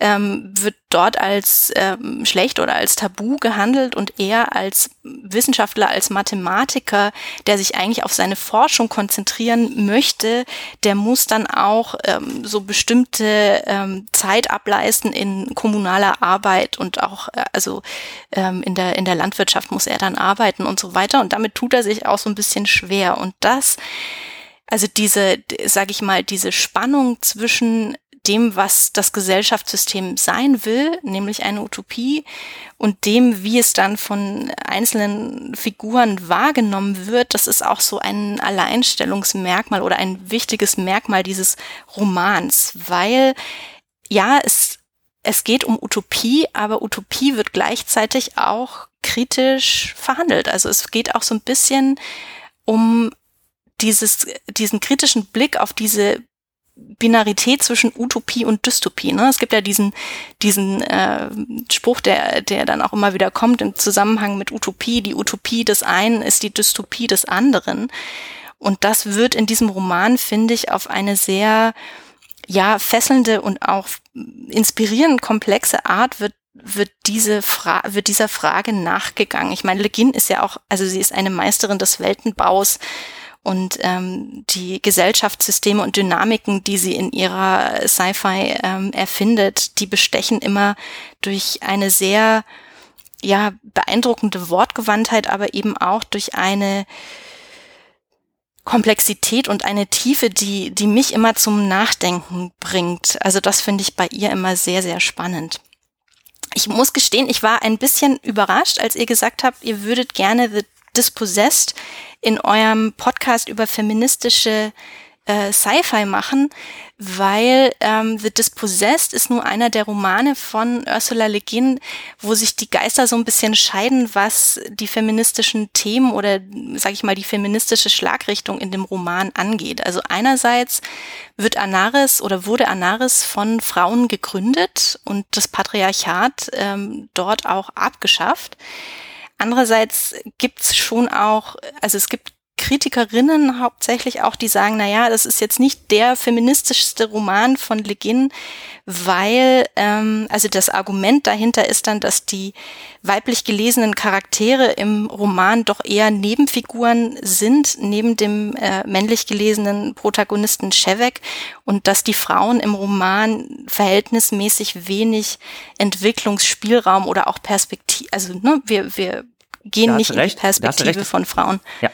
ähm, wird dort als ähm, schlecht oder als Tabu gehandelt und er als Wissenschaftler, als Mathematiker, der sich eigentlich auf seine Forschung konzentrieren möchte, der muss dann auch ähm, so bestimmte ähm, Zeit ableisten in kommunaler Arbeit und auch äh, also ähm, in der in der Landwirtschaft muss er dann arbeiten und so weiter. Und damit tut er sich auch so ein bisschen schwer. Und das also diese, sage ich mal, diese Spannung zwischen dem, was das Gesellschaftssystem sein will, nämlich eine Utopie, und dem, wie es dann von einzelnen Figuren wahrgenommen wird, das ist auch so ein Alleinstellungsmerkmal oder ein wichtiges Merkmal dieses Romans, weil ja, es, es geht um Utopie, aber Utopie wird gleichzeitig auch kritisch verhandelt. Also es geht auch so ein bisschen um dieses, diesen kritischen Blick auf diese Binarität zwischen Utopie und Dystopie. Ne? Es gibt ja diesen, diesen äh, Spruch, der, der dann auch immer wieder kommt im Zusammenhang mit Utopie. Die Utopie des einen ist die Dystopie des anderen. Und das wird in diesem Roman, finde ich, auf eine sehr ja, fesselnde und auch inspirierend komplexe Art wird wird diese Fra wird dieser Frage nachgegangen. Ich meine, Le Guin ist ja auch, also sie ist eine Meisterin des Weltenbaus und ähm, die Gesellschaftssysteme und Dynamiken, die sie in ihrer Sci-Fi ähm, erfindet, die bestechen immer durch eine sehr ja beeindruckende Wortgewandtheit, aber eben auch durch eine Komplexität und eine Tiefe, die, die mich immer zum Nachdenken bringt. Also das finde ich bei ihr immer sehr, sehr spannend. Ich muss gestehen, ich war ein bisschen überrascht, als ihr gesagt habt, ihr würdet gerne The Dispossessed in eurem Podcast über feministische äh, Sci-Fi machen, weil ähm, The Dispossessed ist nur einer der Romane von Ursula Le Guin, wo sich die Geister so ein bisschen scheiden, was die feministischen Themen oder, sag ich mal, die feministische Schlagrichtung in dem Roman angeht. Also einerseits wird Anaris oder wurde Anaris von Frauen gegründet und das Patriarchat ähm, dort auch abgeschafft. Andererseits gibt's schon auch, also es gibt Kritikerinnen hauptsächlich auch, die sagen, na ja, das ist jetzt nicht der feministischste Roman von Le Guin, weil ähm, also das Argument dahinter ist dann, dass die weiblich gelesenen Charaktere im Roman doch eher Nebenfiguren sind, neben dem äh, männlich gelesenen Protagonisten Shevek und dass die Frauen im Roman verhältnismäßig wenig Entwicklungsspielraum oder auch Perspektive, also ne, wir, wir gehen nicht recht, in die Perspektive von Frauen. Ja.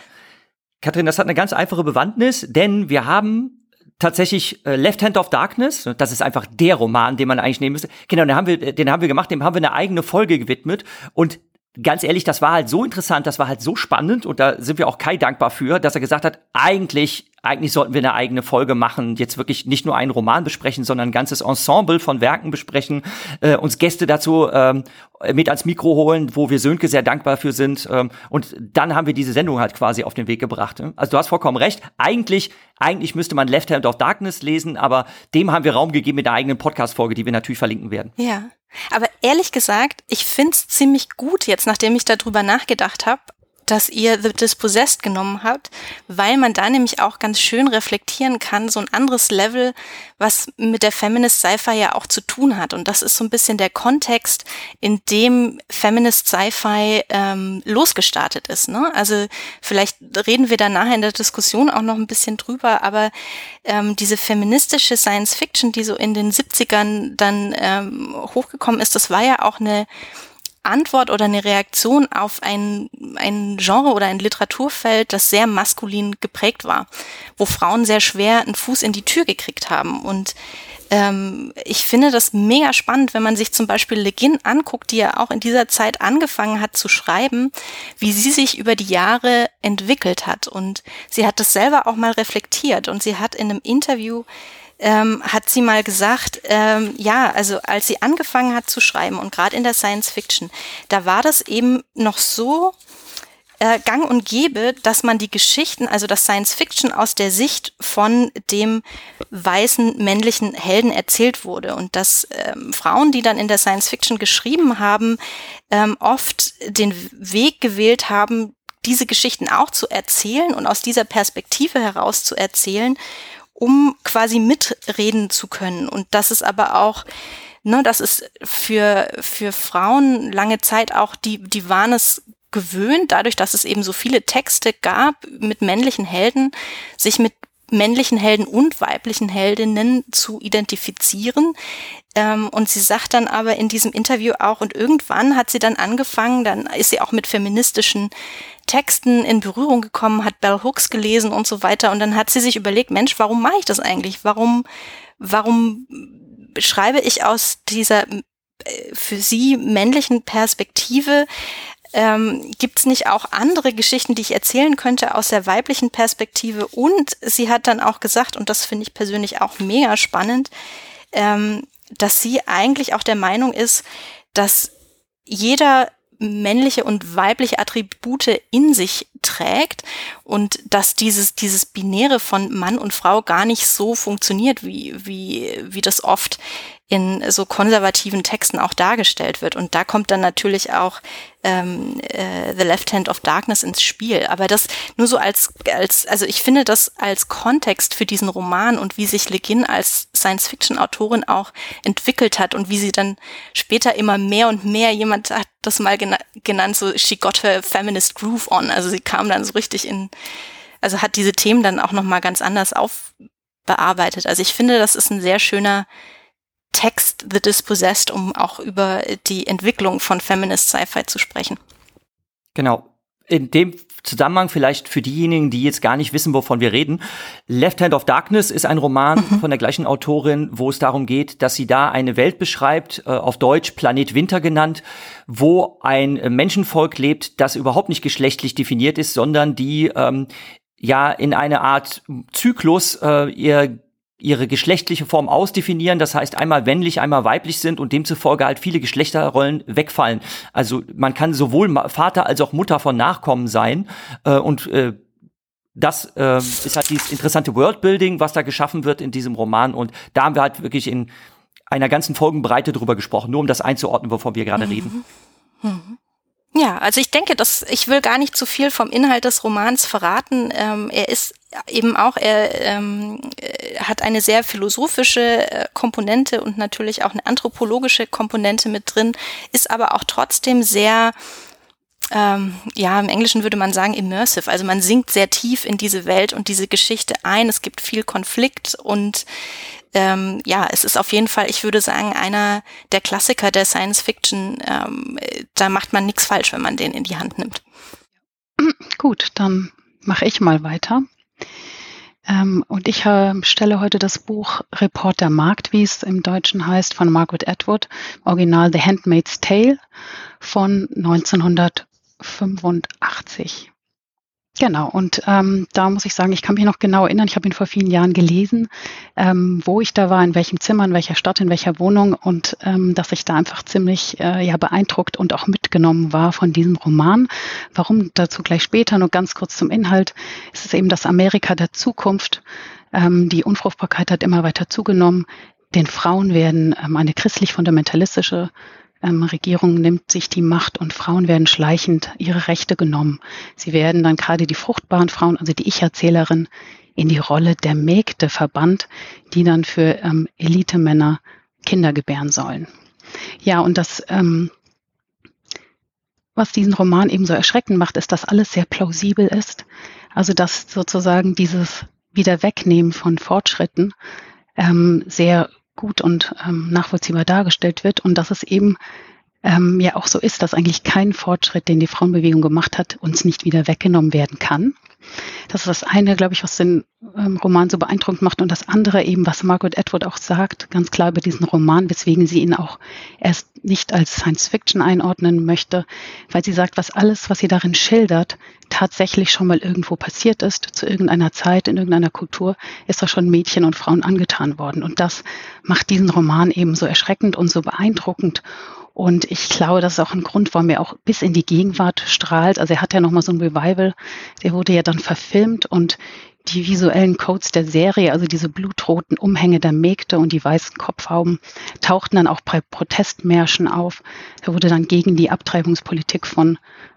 Kathrin, das hat eine ganz einfache Bewandtnis, denn wir haben tatsächlich äh, Left Hand of Darkness. Das ist einfach der Roman, den man eigentlich nehmen müsste. Genau, den haben wir, den haben wir gemacht, dem haben wir eine eigene Folge gewidmet. Und ganz ehrlich, das war halt so interessant, das war halt so spannend und da sind wir auch Kai dankbar für, dass er gesagt hat, eigentlich, eigentlich sollten wir eine eigene Folge machen, jetzt wirklich nicht nur einen Roman besprechen, sondern ein ganzes Ensemble von Werken besprechen, äh, uns Gäste dazu ähm, mit ans Mikro holen, wo wir Sönke sehr dankbar für sind ähm, und dann haben wir diese Sendung halt quasi auf den Weg gebracht. Also du hast vollkommen recht, eigentlich, eigentlich müsste man Left Hand of Darkness lesen, aber dem haben wir Raum gegeben mit einer eigenen Podcast-Folge, die wir natürlich verlinken werden. Ja. Aber ehrlich gesagt, ich find's ziemlich gut jetzt, nachdem ich darüber nachgedacht habe, dass ihr The Dispossessed genommen habt, weil man da nämlich auch ganz schön reflektieren kann, so ein anderes Level, was mit der Feminist Sci-Fi ja auch zu tun hat. Und das ist so ein bisschen der Kontext, in dem Feminist Sci-Fi ähm, losgestartet ist. Ne? Also vielleicht reden wir da nachher in der Diskussion auch noch ein bisschen drüber, aber ähm, diese feministische Science Fiction, die so in den 70ern dann ähm, hochgekommen ist, das war ja auch eine Antwort oder eine Reaktion auf ein, ein Genre oder ein Literaturfeld, das sehr maskulin geprägt war, wo Frauen sehr schwer einen Fuß in die Tür gekriegt haben. Und ähm, ich finde das mega spannend, wenn man sich zum Beispiel Le Guin anguckt, die ja auch in dieser Zeit angefangen hat zu schreiben, wie sie sich über die Jahre entwickelt hat. Und sie hat das selber auch mal reflektiert und sie hat in einem Interview ähm, hat sie mal gesagt, ähm, ja, also als sie angefangen hat zu schreiben und gerade in der Science Fiction, da war das eben noch so äh, gang und gäbe, dass man die Geschichten, also das Science Fiction aus der Sicht von dem weißen männlichen Helden erzählt wurde und dass ähm, Frauen, die dann in der Science Fiction geschrieben haben, ähm, oft den Weg gewählt haben, diese Geschichten auch zu erzählen und aus dieser Perspektive heraus zu erzählen um quasi mitreden zu können. Und das ist aber auch, ne, das ist für, für Frauen lange Zeit auch, die, die waren es gewöhnt, dadurch, dass es eben so viele Texte gab mit männlichen Helden, sich mit männlichen Helden und weiblichen Heldinnen zu identifizieren. Ähm, und sie sagt dann aber in diesem Interview auch, und irgendwann hat sie dann angefangen, dann ist sie auch mit feministischen Texten in Berührung gekommen, hat Bell Hooks gelesen und so weiter. Und dann hat sie sich überlegt, Mensch, warum mache ich das eigentlich? Warum, warum schreibe ich aus dieser äh, für sie männlichen Perspektive ähm, Gibt es nicht auch andere Geschichten, die ich erzählen könnte aus der weiblichen Perspektive? Und sie hat dann auch gesagt, und das finde ich persönlich auch mega spannend, ähm, dass sie eigentlich auch der Meinung ist, dass jeder männliche und weibliche Attribute in sich trägt und dass dieses, dieses Binäre von Mann und Frau gar nicht so funktioniert, wie, wie, wie das oft in so konservativen Texten auch dargestellt wird. Und da kommt dann natürlich auch ähm, äh, The Left Hand of Darkness ins Spiel. Aber das nur so als, als, also ich finde das als Kontext für diesen Roman und wie sich Le Guin als Science-Fiction-Autorin auch entwickelt hat und wie sie dann später immer mehr und mehr, jemand hat das mal gena genannt, so she got her feminist groove on. Also sie kam dann so richtig in, also hat diese Themen dann auch nochmal ganz anders aufbearbeitet. Also ich finde, das ist ein sehr schöner Text The Dispossessed, um auch über die Entwicklung von Feminist Sci-Fi zu sprechen. Genau. In dem Zusammenhang vielleicht für diejenigen, die jetzt gar nicht wissen, wovon wir reden. Left Hand of Darkness ist ein Roman mhm. von der gleichen Autorin, wo es darum geht, dass sie da eine Welt beschreibt, äh, auf Deutsch Planet Winter genannt, wo ein Menschenvolk lebt, das überhaupt nicht geschlechtlich definiert ist, sondern die ähm, ja in eine Art Zyklus äh, ihr ihre geschlechtliche Form ausdefinieren, das heißt einmal männlich, einmal weiblich sind und demzufolge halt viele Geschlechterrollen wegfallen. Also man kann sowohl Vater als auch Mutter von Nachkommen sein äh, und äh, das äh, ist halt dieses interessante Worldbuilding, was da geschaffen wird in diesem Roman und da haben wir halt wirklich in einer ganzen Folgenbreite drüber gesprochen, nur um das einzuordnen, wovon wir gerade mhm. reden. Mhm. Ja, also ich denke, dass ich will gar nicht zu viel vom Inhalt des Romans verraten. Ähm, er ist eben auch, er ähm, äh, hat eine sehr philosophische äh, Komponente und natürlich auch eine anthropologische Komponente mit drin, ist aber auch trotzdem sehr ähm, ja, im Englischen würde man sagen immersive. Also man sinkt sehr tief in diese Welt und diese Geschichte ein. Es gibt viel Konflikt und ähm, ja, es ist auf jeden Fall, ich würde sagen, einer der Klassiker der Science Fiction. Ähm, da macht man nichts falsch, wenn man den in die Hand nimmt. Gut, dann mache ich mal weiter. Ähm, und ich äh, stelle heute das Buch Report der Markt, wie es im Deutschen heißt, von Margaret Atwood, Original The Handmaid's Tale von 1985. Genau, und ähm, da muss ich sagen, ich kann mich noch genau erinnern, ich habe ihn vor vielen Jahren gelesen, ähm, wo ich da war, in welchem Zimmer, in welcher Stadt, in welcher Wohnung und ähm, dass ich da einfach ziemlich äh, ja, beeindruckt und auch mitgenommen war von diesem Roman. Warum dazu gleich später, nur ganz kurz zum Inhalt. Es ist eben das Amerika der Zukunft. Ähm, die Unfruchtbarkeit hat immer weiter zugenommen. Den Frauen werden ähm, eine christlich-fundamentalistische ähm, Regierung nimmt sich die Macht und Frauen werden schleichend ihre Rechte genommen. Sie werden dann gerade die fruchtbaren Frauen, also die Ich-Erzählerin, in die Rolle der Mägde verbannt, die dann für ähm, Elitemänner Kinder gebären sollen. Ja, und das, ähm, was diesen Roman eben so erschreckend macht, ist, dass alles sehr plausibel ist. Also dass sozusagen dieses Wiederwegnehmen von Fortschritten ähm, sehr gut und ähm, nachvollziehbar dargestellt wird und dass es eben ähm, ja auch so ist, dass eigentlich kein Fortschritt, den die Frauenbewegung gemacht hat, uns nicht wieder weggenommen werden kann. Das ist das eine, glaube ich, was den ähm, Roman so beeindruckend macht. Und das andere eben, was Margaret Atwood auch sagt, ganz klar über diesen Roman, weswegen sie ihn auch erst nicht als Science Fiction einordnen möchte, weil sie sagt, was alles, was sie darin schildert, tatsächlich schon mal irgendwo passiert ist, zu irgendeiner Zeit, in irgendeiner Kultur, ist da schon Mädchen und Frauen angetan worden. Und das macht diesen Roman eben so erschreckend und so beeindruckend. Und ich glaube, das ist auch ein Grund, warum er auch bis in die Gegenwart strahlt. Also er hat ja nochmal so ein Revival, der wurde ja dann verfilmt und die visuellen Codes der Serie, also diese blutroten Umhänge der Mägde und die weißen Kopfhauben, tauchten dann auch bei Protestmärschen auf. Er wurde dann gegen die Abtreibungspolitik von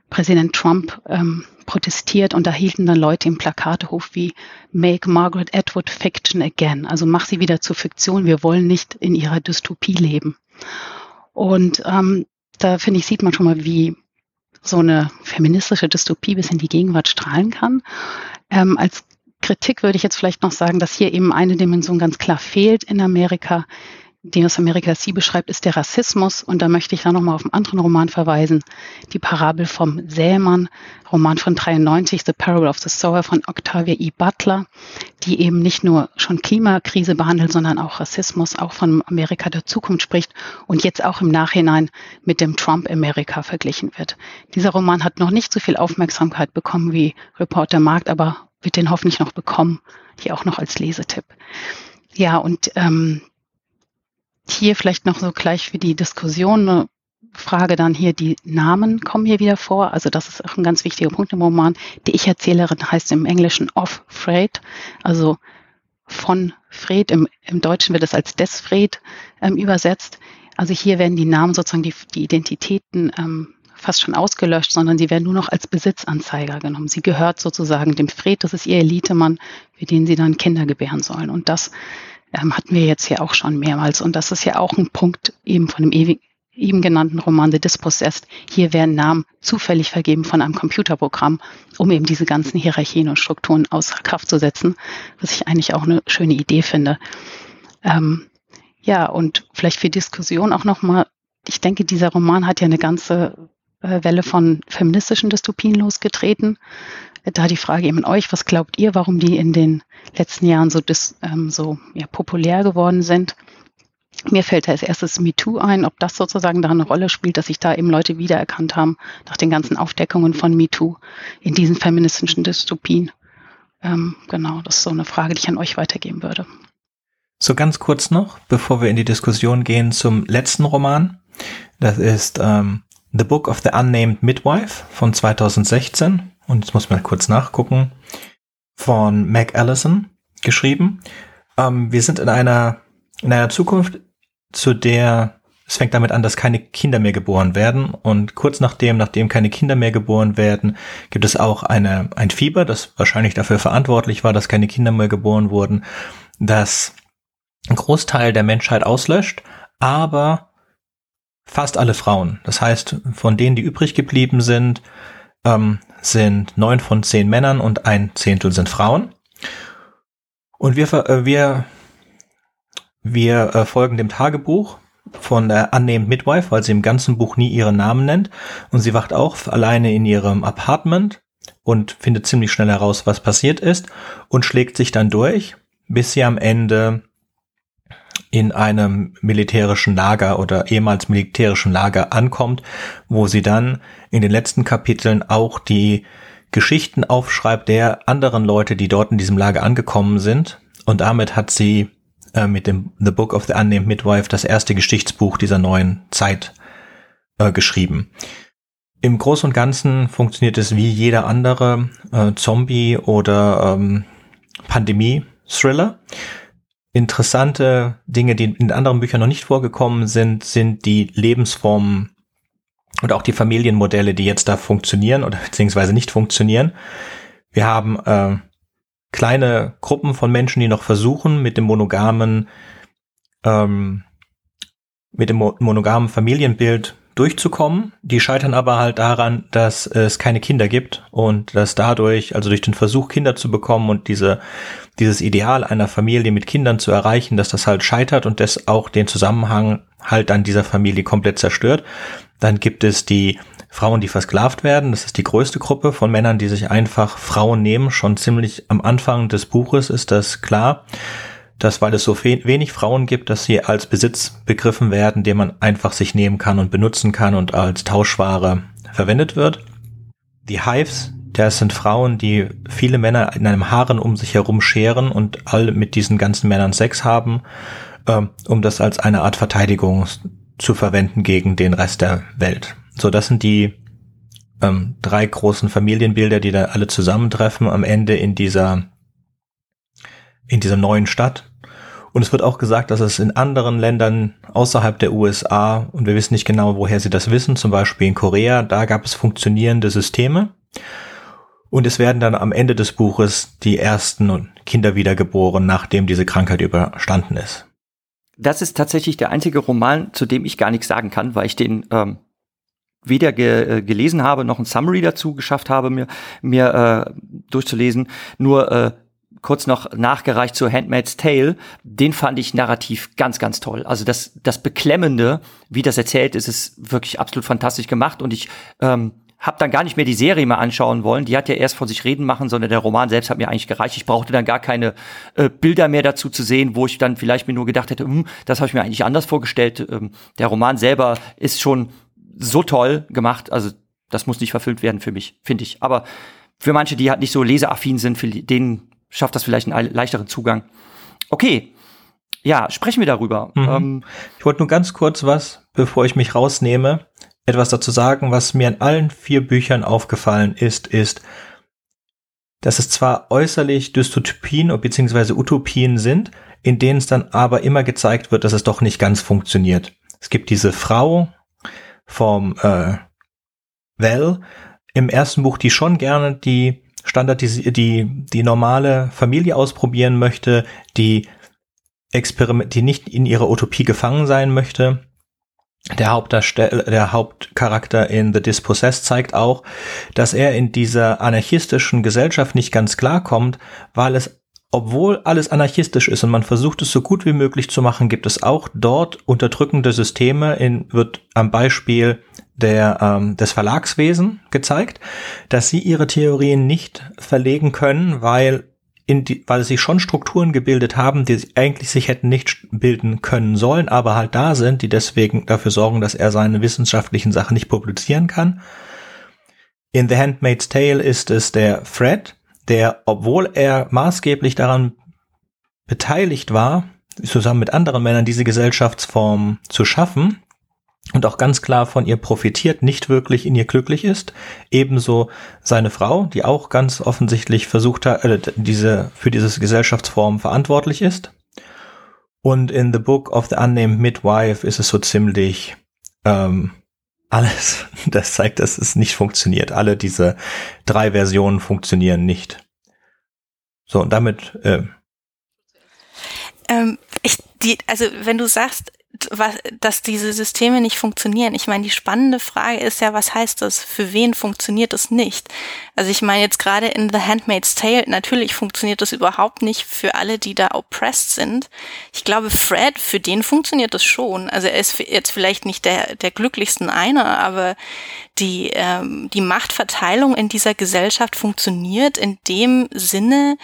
Präsident Trump ähm, protestiert und da hielten dann Leute im Plakatehof wie Make Margaret Atwood Fiction Again. Also mach sie wieder zur Fiktion. Wir wollen nicht in ihrer Dystopie leben. Und ähm, da finde ich, sieht man schon mal, wie so eine feministische Dystopie bis in die Gegenwart strahlen kann. Ähm, als Kritik würde ich jetzt vielleicht noch sagen, dass hier eben eine Dimension ganz klar fehlt in Amerika, den das Amerika sie beschreibt, ist der Rassismus. Und da möchte ich dann nochmal auf einen anderen Roman verweisen. Die Parabel vom Sämann, Roman von 93, The Parable of the Sower von Octavia E. Butler, die eben nicht nur schon Klimakrise behandelt, sondern auch Rassismus, auch von Amerika der Zukunft spricht und jetzt auch im Nachhinein mit dem Trump-Amerika verglichen wird. Dieser Roman hat noch nicht so viel Aufmerksamkeit bekommen wie Reporter Markt, aber wird den hoffentlich noch bekommen, hier auch noch als Lesetipp. Ja, und ähm, hier vielleicht noch so gleich für die Diskussion eine Frage dann hier, die Namen kommen hier wieder vor. Also das ist auch ein ganz wichtiger Punkt im Roman. Die Ich-Erzählerin heißt im Englischen of Fred, also von Fred. Im, im Deutschen wird es als des Fred ähm, übersetzt. Also hier werden die Namen sozusagen die, die Identitäten ähm, fast schon ausgelöscht, sondern sie werden nur noch als Besitzanzeiger genommen. Sie gehört sozusagen dem Fred, das ist ihr Elitemann, für den sie dann Kinder gebären sollen. Und das ähm, hatten wir jetzt hier auch schon mehrmals. Und das ist ja auch ein Punkt eben von dem ewig, eben genannten Roman The Dispossessed. Hier werden Namen zufällig vergeben von einem Computerprogramm, um eben diese ganzen Hierarchien und Strukturen außer Kraft zu setzen, was ich eigentlich auch eine schöne Idee finde. Ähm, ja, und vielleicht für Diskussion auch nochmal, ich denke, dieser Roman hat ja eine ganze äh, Welle von feministischen Dystopien losgetreten. Da die Frage eben an euch, was glaubt ihr, warum die in den letzten Jahren so, dis, ähm, so ja, populär geworden sind? Mir fällt da als erstes MeToo ein, ob das sozusagen da eine Rolle spielt, dass sich da eben Leute wiedererkannt haben nach den ganzen Aufdeckungen von MeToo in diesen feministischen Dystopien. Ähm, genau, das ist so eine Frage, die ich an euch weitergeben würde. So ganz kurz noch, bevor wir in die Diskussion gehen zum letzten Roman. Das ist ähm, The Book of the Unnamed Midwife von 2016 und jetzt muss man kurz nachgucken, von Mac Allison geschrieben. Ähm, wir sind in einer, in einer Zukunft, zu der es fängt damit an, dass keine Kinder mehr geboren werden. Und kurz nachdem, nachdem keine Kinder mehr geboren werden, gibt es auch eine, ein Fieber, das wahrscheinlich dafür verantwortlich war, dass keine Kinder mehr geboren wurden, das ein Großteil der Menschheit auslöscht, aber fast alle Frauen. Das heißt, von denen, die übrig geblieben sind, ähm, sind neun von zehn Männern und ein Zehntel sind Frauen. Und wir, äh, wir, wir äh, folgen dem Tagebuch von der Unnamed Midwife, weil sie im ganzen Buch nie ihren Namen nennt. Und sie wacht auch alleine in ihrem Apartment und findet ziemlich schnell heraus, was passiert ist und schlägt sich dann durch, bis sie am Ende in einem militärischen Lager oder ehemals militärischen Lager ankommt, wo sie dann in den letzten Kapiteln auch die Geschichten aufschreibt der anderen Leute, die dort in diesem Lager angekommen sind. Und damit hat sie äh, mit dem The Book of the Unnamed Midwife das erste Geschichtsbuch dieser neuen Zeit äh, geschrieben. Im Großen und Ganzen funktioniert es wie jeder andere äh, Zombie- oder ähm, Pandemie-Thriller. Interessante Dinge, die in anderen Büchern noch nicht vorgekommen sind, sind die Lebensformen und auch die Familienmodelle, die jetzt da funktionieren oder beziehungsweise nicht funktionieren. Wir haben äh, kleine Gruppen von Menschen, die noch versuchen, mit dem monogamen, ähm, mit dem monogamen Familienbild durchzukommen. Die scheitern aber halt daran, dass es keine Kinder gibt und dass dadurch, also durch den Versuch, Kinder zu bekommen und diese, dieses Ideal einer Familie mit Kindern zu erreichen, dass das halt scheitert und das auch den Zusammenhang halt an dieser Familie komplett zerstört. Dann gibt es die Frauen, die versklavt werden. Das ist die größte Gruppe von Männern, die sich einfach Frauen nehmen. Schon ziemlich am Anfang des Buches ist das klar, dass weil es so wenig Frauen gibt, dass sie als Besitz begriffen werden, den man einfach sich nehmen kann und benutzen kann und als Tauschware verwendet wird. Die Hives, das sind Frauen, die viele Männer in einem Haaren um sich herum scheren und alle mit diesen ganzen Männern Sex haben, äh, um das als eine Art Verteidigung zu verwenden gegen den Rest der Welt. So, das sind die ähm, drei großen Familienbilder, die da alle zusammentreffen am Ende in dieser in dieser neuen Stadt. Und es wird auch gesagt, dass es in anderen Ländern außerhalb der USA, und wir wissen nicht genau, woher sie das wissen, zum Beispiel in Korea, da gab es funktionierende Systeme. Und es werden dann am Ende des Buches die ersten Kinder wiedergeboren, nachdem diese Krankheit überstanden ist. Das ist tatsächlich der einzige Roman, zu dem ich gar nichts sagen kann, weil ich den ähm, weder ge äh, gelesen habe noch ein Summary dazu geschafft habe, mir, mir äh, durchzulesen. Nur äh, kurz noch nachgereicht zu Handmaid's Tale, den fand ich narrativ ganz, ganz toll. Also das, das Beklemmende, wie das erzählt ist, ist wirklich absolut fantastisch gemacht und ich ähm, habe dann gar nicht mehr die Serie mal anschauen wollen. Die hat ja erst von sich reden machen, sondern der Roman selbst hat mir eigentlich gereicht. Ich brauchte dann gar keine äh, Bilder mehr dazu zu sehen, wo ich dann vielleicht mir nur gedacht hätte, hm, das habe ich mir eigentlich anders vorgestellt. Ähm, der Roman selber ist schon so toll gemacht. Also das muss nicht verfilmt werden für mich, finde ich. Aber für manche, die halt nicht so leseaffin sind, für denen schafft das vielleicht einen leichteren Zugang. Okay, ja, sprechen wir darüber. Mhm. Ähm, ich wollte nur ganz kurz was, bevor ich mich rausnehme, etwas dazu sagen, was mir in allen vier Büchern aufgefallen ist, ist, dass es zwar äußerlich Dystopien bzw. Utopien sind, in denen es dann aber immer gezeigt wird, dass es doch nicht ganz funktioniert. Es gibt diese Frau, vom äh, Val im ersten Buch, die schon gerne die standardisierte, die, die normale Familie ausprobieren möchte, die Experiment, die nicht in ihrer Utopie gefangen sein möchte. Der, der Hauptcharakter in The Dispossessed zeigt auch, dass er in dieser anarchistischen Gesellschaft nicht ganz klarkommt, weil es obwohl alles anarchistisch ist und man versucht es so gut wie möglich zu machen, gibt es auch dort unterdrückende Systeme, in, wird am Beispiel der, ähm, des Verlagswesen gezeigt, dass sie ihre Theorien nicht verlegen können, weil in die, weil sie schon Strukturen gebildet haben, die eigentlich sich hätten nicht bilden können sollen, aber halt da sind, die deswegen dafür sorgen, dass er seine wissenschaftlichen Sachen nicht publizieren kann. In The Handmaid's Tale ist es der Fred, der, obwohl er maßgeblich daran beteiligt war, zusammen mit anderen Männern diese Gesellschaftsform zu schaffen und auch ganz klar von ihr profitiert, nicht wirklich in ihr glücklich ist. Ebenso seine Frau, die auch ganz offensichtlich versucht hat, äh, diese, für diese Gesellschaftsform verantwortlich ist. Und in The Book of the Unnamed Midwife ist es so ziemlich ähm, alles, das zeigt, dass es nicht funktioniert. Alle diese drei Versionen funktionieren nicht. So, und damit. Äh, ähm, ich, die, also wenn du sagst, was, dass diese Systeme nicht funktionieren. Ich meine, die spannende Frage ist ja, was heißt das? Für wen funktioniert das nicht? Also ich meine jetzt gerade in The Handmaid's Tale, natürlich funktioniert das überhaupt nicht für alle, die da oppressed sind. Ich glaube, Fred, für den funktioniert das schon. Also er ist jetzt vielleicht nicht der, der glücklichsten einer, aber die, ähm, die Machtverteilung in dieser Gesellschaft funktioniert in dem Sinne,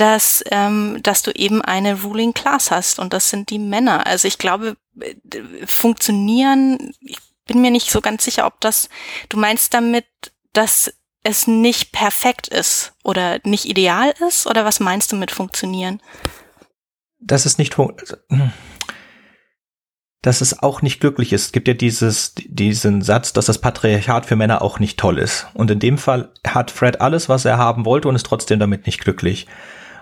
dass, ähm, dass du eben eine Ruling Class hast und das sind die Männer. Also ich glaube, funktionieren, ich bin mir nicht so ganz sicher, ob das, du meinst damit, dass es nicht perfekt ist oder nicht ideal ist oder was meinst du mit funktionieren? Das ist nicht, dass es auch nicht glücklich ist. Es gibt ja dieses, diesen Satz, dass das Patriarchat für Männer auch nicht toll ist. Und in dem Fall hat Fred alles, was er haben wollte und ist trotzdem damit nicht glücklich.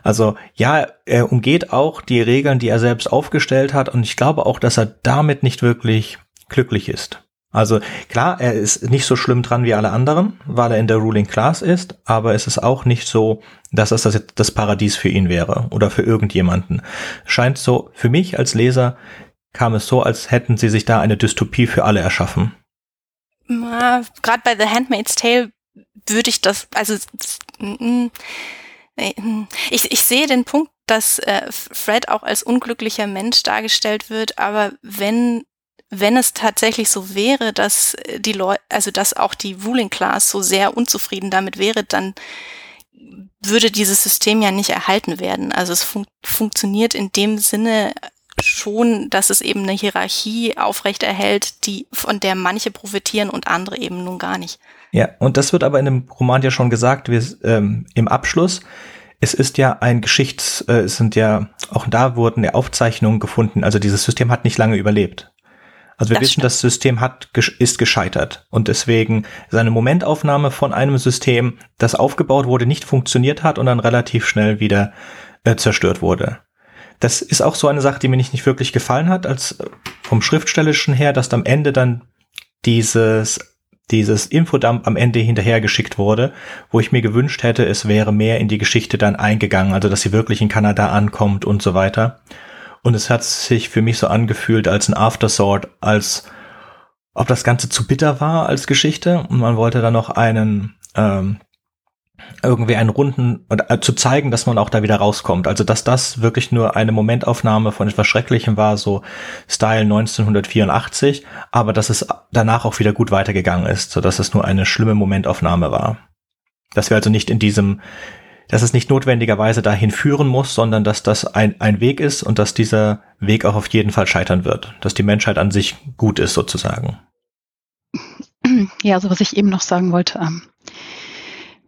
Also ja, er umgeht auch die Regeln, die er selbst aufgestellt hat und ich glaube auch, dass er damit nicht wirklich glücklich ist. Also klar, er ist nicht so schlimm dran wie alle anderen, weil er in der Ruling Class ist, aber es ist auch nicht so, dass das das Paradies für ihn wäre oder für irgendjemanden. Scheint so, für mich als Leser kam es so, als hätten sie sich da eine Dystopie für alle erschaffen. Gerade bei The Handmaid's Tale würde ich das, also hm. Ich, ich sehe den Punkt, dass äh, Fred auch als unglücklicher Mensch dargestellt wird, aber wenn wenn es tatsächlich so wäre, dass äh, die Leute, also dass auch die Ruling Class so sehr unzufrieden damit wäre, dann würde dieses System ja nicht erhalten werden. Also es fun funktioniert in dem Sinne schon, dass es eben eine Hierarchie aufrechterhält, die von der manche profitieren und andere eben nun gar nicht. Ja, und das wird aber in dem Roman ja schon gesagt, wir, ähm, im Abschluss. Es ist ja ein Geschichts, äh, es sind ja, auch da wurden ja Aufzeichnungen gefunden. Also dieses System hat nicht lange überlebt. Also wir das wissen, stimmt. das System hat, ist gescheitert. Und deswegen seine Momentaufnahme von einem System, das aufgebaut wurde, nicht funktioniert hat und dann relativ schnell wieder äh, zerstört wurde. Das ist auch so eine Sache, die mir nicht, nicht wirklich gefallen hat, als äh, vom Schriftstellischen her, dass am Ende dann dieses dieses Infodump am Ende hinterhergeschickt wurde, wo ich mir gewünscht hätte, es wäre mehr in die Geschichte dann eingegangen, also dass sie wirklich in Kanada ankommt und so weiter. Und es hat sich für mich so angefühlt als ein Aftersort, als ob das Ganze zu bitter war als Geschichte und man wollte dann noch einen ähm, irgendwie einen runden, äh, zu zeigen, dass man auch da wieder rauskommt. Also, dass das wirklich nur eine Momentaufnahme von etwas Schrecklichem war, so Style 1984, aber dass es danach auch wieder gut weitergegangen ist, so dass es nur eine schlimme Momentaufnahme war. Dass wir also nicht in diesem, dass es nicht notwendigerweise dahin führen muss, sondern dass das ein, ein Weg ist und dass dieser Weg auch auf jeden Fall scheitern wird. Dass die Menschheit an sich gut ist, sozusagen. Ja, also was ich eben noch sagen wollte, ähm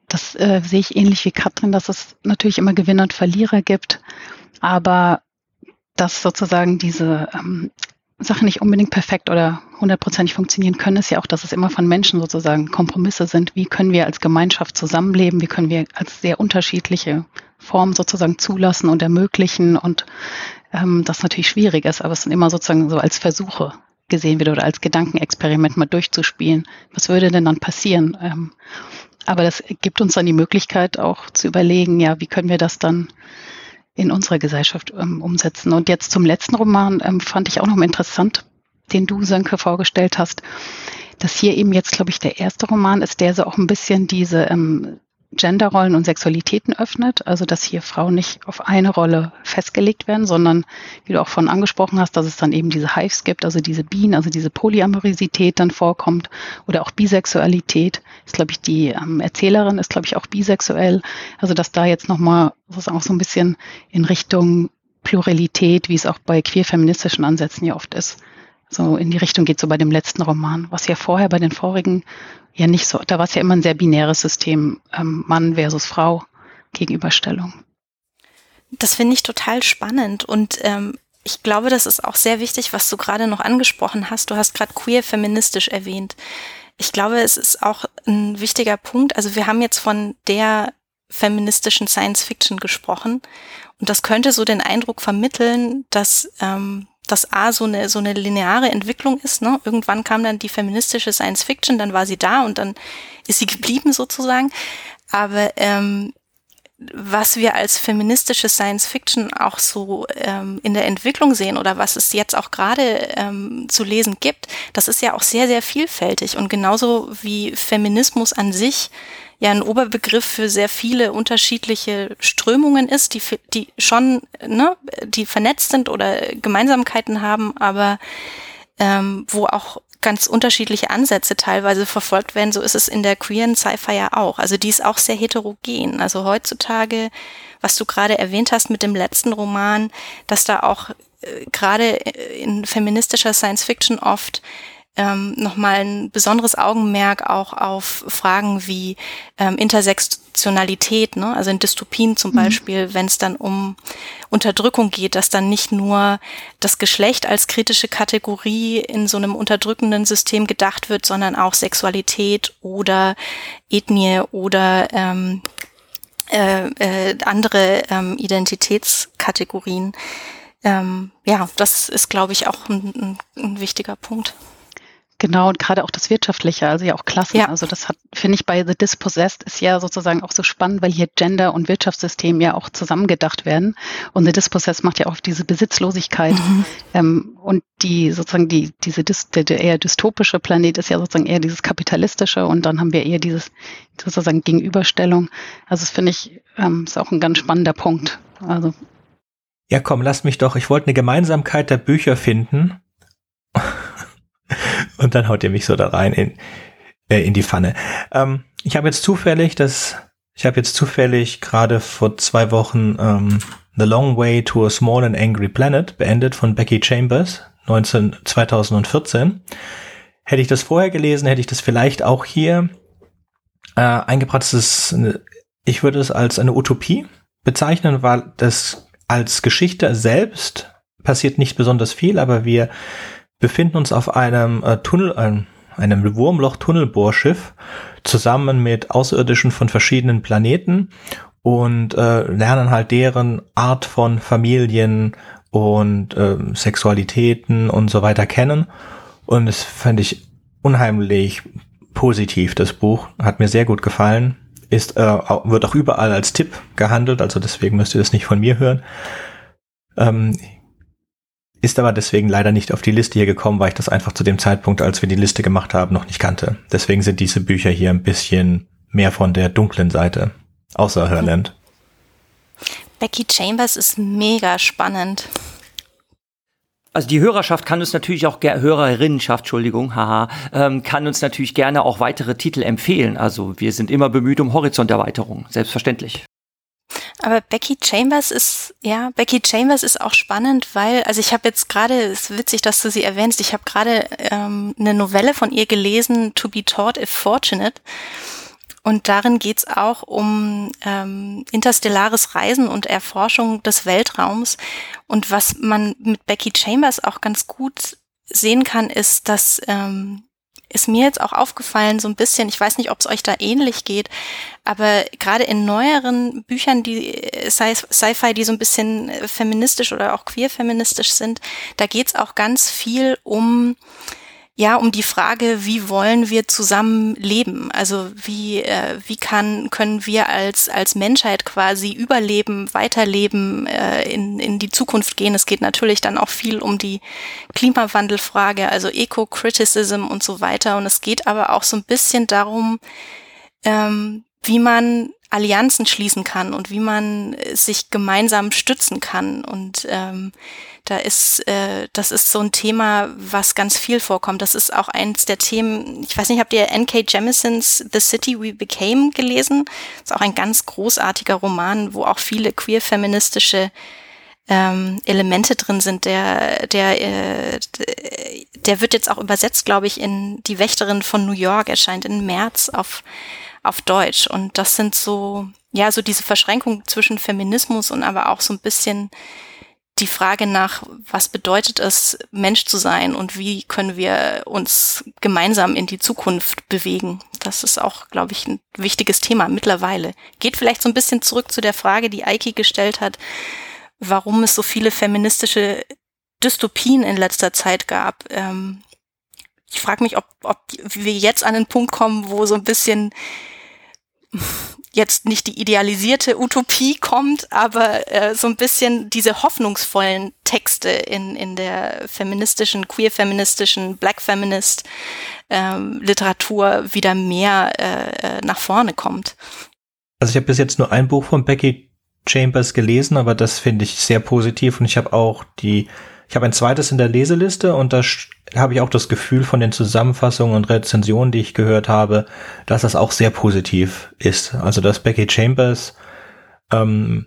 das äh, sehe ich ähnlich wie Katrin, dass es natürlich immer Gewinner und Verlierer gibt, aber dass sozusagen diese ähm, Sachen nicht unbedingt perfekt oder hundertprozentig funktionieren können, ist ja auch, dass es immer von Menschen sozusagen Kompromisse sind. Wie können wir als Gemeinschaft zusammenleben? Wie können wir als sehr unterschiedliche Formen sozusagen zulassen und ermöglichen? Und ähm, das natürlich schwierig ist, aber es sind immer sozusagen so als Versuche gesehen wird oder als Gedankenexperiment mal durchzuspielen. Was würde denn dann passieren? Ähm, aber das gibt uns dann die Möglichkeit auch zu überlegen, ja, wie können wir das dann in unserer Gesellschaft ähm, umsetzen. Und jetzt zum letzten Roman ähm, fand ich auch noch mal interessant, den du, Sönke, vorgestellt hast, dass hier eben jetzt, glaube ich, der erste Roman ist, der so auch ein bisschen diese ähm, Genderrollen und Sexualitäten öffnet, also dass hier Frauen nicht auf eine Rolle festgelegt werden, sondern wie du auch von angesprochen hast, dass es dann eben diese Hives gibt, also diese Bienen, also diese Polyamorisität dann vorkommt oder auch Bisexualität. Ist glaube ich die ähm, Erzählerin ist glaube ich auch bisexuell, also dass da jetzt nochmal sozusagen auch so ein bisschen in Richtung Pluralität, wie es auch bei queer-feministischen Ansätzen ja oft ist, so in die Richtung geht so bei dem letzten Roman, was ja vorher bei den vorigen ja nicht so, da war es ja immer ein sehr binäres System, ähm, Mann versus Frau, Gegenüberstellung. Das finde ich total spannend und ähm, ich glaube, das ist auch sehr wichtig, was du gerade noch angesprochen hast. Du hast gerade queer feministisch erwähnt. Ich glaube, es ist auch ein wichtiger Punkt. Also wir haben jetzt von der feministischen Science Fiction gesprochen. Und das könnte so den Eindruck vermitteln, dass ähm, das A so eine, so eine lineare Entwicklung ist. Ne? Irgendwann kam dann die feministische Science Fiction, dann war sie da und dann ist sie geblieben sozusagen. Aber ähm, was wir als feministische Science Fiction auch so ähm, in der Entwicklung sehen oder was es jetzt auch gerade ähm, zu lesen gibt, das ist ja auch sehr, sehr vielfältig. Und genauso wie Feminismus an sich ja ein Oberbegriff für sehr viele unterschiedliche Strömungen ist, die, die schon, ne, die vernetzt sind oder Gemeinsamkeiten haben, aber ähm, wo auch ganz unterschiedliche Ansätze teilweise verfolgt werden. So ist es in der queeren Sci-Fi ja auch. Also die ist auch sehr heterogen. Also heutzutage, was du gerade erwähnt hast mit dem letzten Roman, dass da auch äh, gerade in feministischer Science Fiction oft ähm, nochmal ein besonderes Augenmerk auch auf Fragen wie ähm, Intersektionalität, ne? also in Dystopien zum mhm. Beispiel, wenn es dann um Unterdrückung geht, dass dann nicht nur das Geschlecht als kritische Kategorie in so einem unterdrückenden System gedacht wird, sondern auch Sexualität oder Ethnie oder ähm, äh, äh, andere ähm, Identitätskategorien. Ähm, ja, das ist, glaube ich, auch ein, ein, ein wichtiger Punkt. Genau, und gerade auch das Wirtschaftliche, also ja auch Klassen. Ja. Also das hat, finde ich, bei The Dispossessed ist ja sozusagen auch so spannend, weil hier Gender und Wirtschaftssystem ja auch zusammengedacht werden. Und The Dispossessed macht ja auch diese Besitzlosigkeit. Mhm. Ähm, und die sozusagen die, diese der, der eher dystopische Planet ist ja sozusagen eher dieses kapitalistische und dann haben wir eher dieses sozusagen Gegenüberstellung. Also das finde ich, ähm, ist auch ein ganz spannender Punkt. Also. Ja, komm, lass mich doch. Ich wollte eine Gemeinsamkeit der Bücher finden. Und dann haut ihr mich so da rein in, äh, in die Pfanne. Ähm, ich habe jetzt zufällig das, ich habe jetzt zufällig gerade vor zwei Wochen ähm, The Long Way to a Small and Angry Planet beendet von Becky Chambers 19, 2014. Hätte ich das vorher gelesen, hätte ich das vielleicht auch hier äh, eingebracht. Das ist eine, ich würde es als eine Utopie bezeichnen, weil das als Geschichte selbst passiert nicht besonders viel, aber wir befinden uns auf einem äh, Tunnel, ein, einem Wurmloch-Tunnelbohrschiff zusammen mit Außerirdischen von verschiedenen Planeten und äh, lernen halt deren Art von Familien und äh, Sexualitäten und so weiter kennen. Und es fand ich unheimlich positiv, das Buch. Hat mir sehr gut gefallen. Ist, äh, wird auch überall als Tipp gehandelt, also deswegen müsst ihr das nicht von mir hören. Ähm, ist aber deswegen leider nicht auf die Liste hier gekommen, weil ich das einfach zu dem Zeitpunkt, als wir die Liste gemacht haben, noch nicht kannte. Deswegen sind diese Bücher hier ein bisschen mehr von der dunklen Seite, außer Hörland. Becky Chambers ist mega spannend. Also die Hörerschaft kann uns natürlich auch Hörerinnenschaft, Entschuldigung, haha, ähm, kann uns natürlich gerne auch weitere Titel empfehlen. Also wir sind immer bemüht um Horizonterweiterung, selbstverständlich. Aber Becky Chambers ist, ja, Becky Chambers ist auch spannend, weil, also ich habe jetzt gerade, es ist witzig, dass du sie erwähnst, ich habe gerade ähm, eine Novelle von ihr gelesen, To be Taught if Fortunate. Und darin geht's auch um ähm, interstellares Reisen und Erforschung des Weltraums. Und was man mit Becky Chambers auch ganz gut sehen kann, ist, dass ähm, ist mir jetzt auch aufgefallen, so ein bisschen, ich weiß nicht, ob es euch da ähnlich geht, aber gerade in neueren Büchern, die äh, Sci-Fi, die so ein bisschen äh, feministisch oder auch queer-feministisch sind, da geht's auch ganz viel um ja, um die Frage, wie wollen wir zusammen leben? Also wie, äh, wie kann, können wir als, als Menschheit quasi überleben, weiterleben, äh, in, in die Zukunft gehen? Es geht natürlich dann auch viel um die Klimawandelfrage, also Eco-Criticism und so weiter. Und es geht aber auch so ein bisschen darum, ähm, wie man Allianzen schließen kann und wie man sich gemeinsam stützen kann. Und ähm, da ist, äh, das ist so ein Thema, was ganz viel vorkommt. Das ist auch eins der Themen, ich weiß nicht, habt ihr N.K. Jemisons The City We Became gelesen? Das ist auch ein ganz großartiger Roman, wo auch viele queer-feministische ähm, Elemente drin sind. Der, der, äh, der wird jetzt auch übersetzt, glaube ich, in Die Wächterin von New York, erscheint im März auf, auf Deutsch. Und das sind so, ja, so diese Verschränkung zwischen Feminismus und aber auch so ein bisschen die Frage nach, was bedeutet es, Mensch zu sein und wie können wir uns gemeinsam in die Zukunft bewegen. das ist auch, glaube ich, ein wichtiges Thema mittlerweile. Geht vielleicht so ein bisschen zurück zu der Frage, die Eiki gestellt hat, warum es so viele feministische Dystopien in letzter Zeit gab. Ähm, ich frage mich, ob, ob wir jetzt an den Punkt kommen, wo so ein bisschen jetzt nicht die idealisierte Utopie kommt, aber äh, so ein bisschen diese hoffnungsvollen Texte in, in der feministischen, queer-feministischen, black-feminist ähm, Literatur wieder mehr äh, äh, nach vorne kommt. Also ich habe bis jetzt nur ein Buch von Becky Chambers gelesen, aber das finde ich sehr positiv und ich habe auch die ich habe ein zweites in der Leseliste und da habe ich auch das Gefühl von den Zusammenfassungen und Rezensionen, die ich gehört habe, dass das auch sehr positiv ist. Also dass Becky Chambers ähm,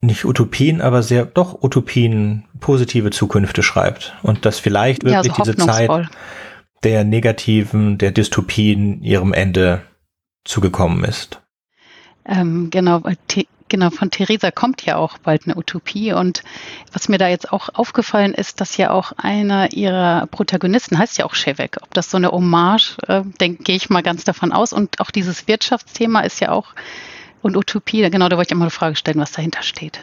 nicht Utopien, aber sehr doch Utopien positive Zukünfte schreibt und dass vielleicht wirklich ja, so diese Zeit der negativen, der Dystopien ihrem Ende zugekommen ist. Ähm, genau, Genau, von Theresa kommt ja auch bald eine Utopie. Und was mir da jetzt auch aufgefallen ist, dass ja auch einer ihrer Protagonisten heißt ja auch Shevek. Ob das so eine Hommage, äh, denke gehe ich mal ganz davon aus. Und auch dieses Wirtschaftsthema ist ja auch und Utopie, genau, da wollte ich auch mal eine Frage stellen, was dahinter steht.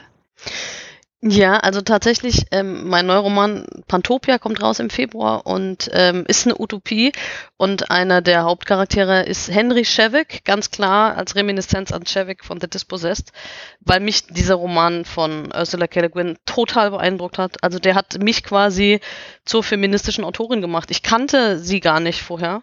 Ja, also tatsächlich, ähm, mein Neuroman Pantopia kommt raus im Februar und ähm, ist eine Utopie. Und einer der Hauptcharaktere ist Henry Shevik, ganz klar als Reminiszenz an Shevik von The Dispossessed, weil mich dieser Roman von Ursula K. Le Guin total beeindruckt hat. Also der hat mich quasi zur feministischen Autorin gemacht. Ich kannte sie gar nicht vorher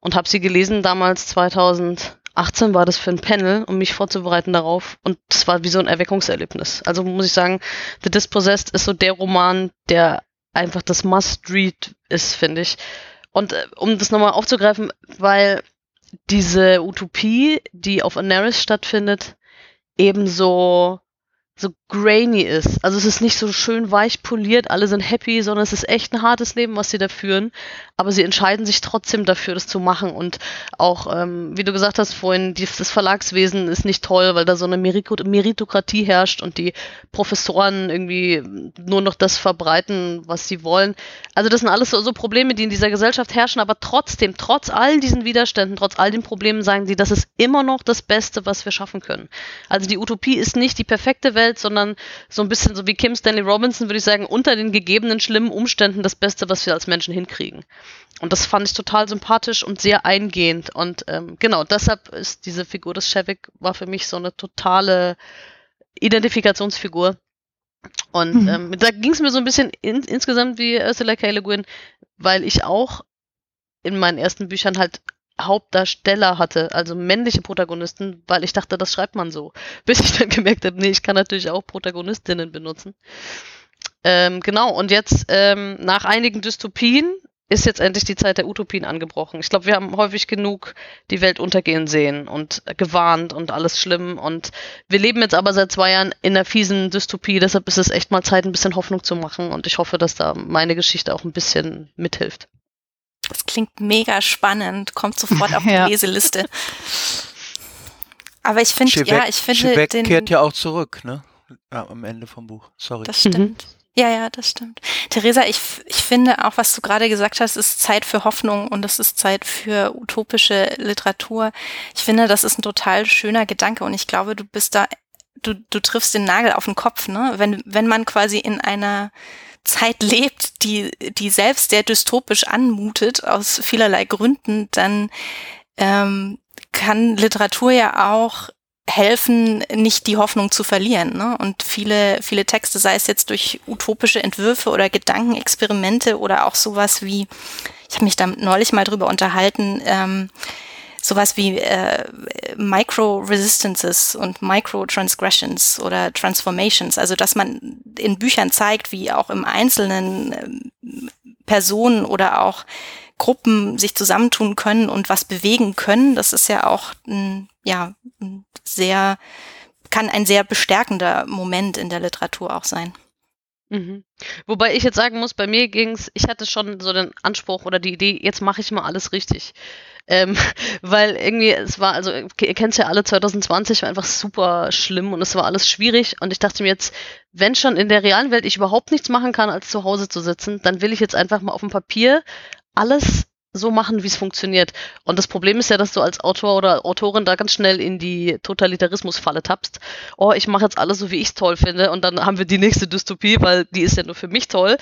und habe sie gelesen damals 2000 18 war das für ein Panel, um mich vorzubereiten darauf. Und es war wie so ein Erweckungserlebnis. Also muss ich sagen, The Dispossessed ist so der Roman, der einfach das Must-Read ist, finde ich. Und äh, um das nochmal aufzugreifen, weil diese Utopie, die auf Anaris stattfindet, ebenso so grainy ist. Also es ist nicht so schön weich poliert, alle sind happy, sondern es ist echt ein hartes Leben, was sie da führen. Aber sie entscheiden sich trotzdem dafür, das zu machen. Und auch, ähm, wie du gesagt hast vorhin, die, das Verlagswesen ist nicht toll, weil da so eine Meritokratie herrscht und die Professoren irgendwie nur noch das verbreiten, was sie wollen. Also das sind alles so, so Probleme, die in dieser Gesellschaft herrschen, aber trotzdem, trotz all diesen Widerständen, trotz all den Problemen, sagen sie, das ist immer noch das Beste, was wir schaffen können. Also die Utopie ist nicht die perfekte Welt, sondern so ein bisschen so wie Kim Stanley Robinson, würde ich sagen, unter den gegebenen schlimmen Umständen das Beste, was wir als Menschen hinkriegen. Und das fand ich total sympathisch und sehr eingehend. Und ähm, genau, deshalb ist diese Figur des Shevik war für mich so eine totale Identifikationsfigur. Und mhm. ähm, da ging es mir so ein bisschen in, insgesamt wie Ursula K. Le Guin, weil ich auch in meinen ersten Büchern halt Hauptdarsteller hatte, also männliche Protagonisten, weil ich dachte, das schreibt man so. Bis ich dann gemerkt habe, nee, ich kann natürlich auch Protagonistinnen benutzen. Ähm, genau, und jetzt ähm, nach einigen Dystopien ist jetzt endlich die Zeit der Utopien angebrochen. Ich glaube, wir haben häufig genug die Welt untergehen sehen und gewarnt und alles schlimm. Und wir leben jetzt aber seit zwei Jahren in einer fiesen Dystopie. Deshalb ist es echt mal Zeit, ein bisschen Hoffnung zu machen. Und ich hoffe, dass da meine Geschichte auch ein bisschen mithilft. Das klingt mega spannend, kommt sofort auf die ja. Leseliste. Aber ich finde, ja, ich finde Chebec den kehrt ja auch zurück, ne? Ja, am Ende vom Buch. Sorry. Das stimmt. Mhm. Ja, ja, das stimmt. Theresa, ich, ich finde auch, was du gerade gesagt hast, ist Zeit für Hoffnung und es ist Zeit für utopische Literatur. Ich finde, das ist ein total schöner Gedanke und ich glaube, du bist da, du, du triffst den Nagel auf den Kopf, ne? Wenn, wenn man quasi in einer Zeit lebt, die, die selbst sehr dystopisch anmutet, aus vielerlei Gründen, dann ähm, kann Literatur ja auch helfen, nicht die Hoffnung zu verlieren. Ne? Und viele, viele Texte, sei es jetzt durch utopische Entwürfe oder Gedankenexperimente oder auch sowas wie, ich habe mich da neulich mal drüber unterhalten, ähm, sowas wie äh, Micro-Resistances und Micro-Transgressions oder Transformations. Also dass man in Büchern zeigt, wie auch im Einzelnen äh, Personen oder auch Gruppen sich zusammentun können und was bewegen können. Das ist ja auch ein, ja, ein sehr, kann ein sehr bestärkender Moment in der Literatur auch sein. Mhm. Wobei ich jetzt sagen muss, bei mir ging's, ich hatte schon so den Anspruch oder die Idee, jetzt mache ich mal alles richtig. Ähm, weil irgendwie, es war, also ihr kennt ja alle, 2020 war einfach super schlimm und es war alles schwierig und ich dachte mir jetzt, wenn schon in der realen Welt ich überhaupt nichts machen kann, als zu Hause zu sitzen, dann will ich jetzt einfach mal auf dem Papier alles so machen, wie es funktioniert. Und das Problem ist ja, dass du als Autor oder Autorin da ganz schnell in die Totalitarismusfalle tappst. Oh, ich mache jetzt alles so, wie ich es toll finde und dann haben wir die nächste Dystopie, weil die ist ja nur für mich toll.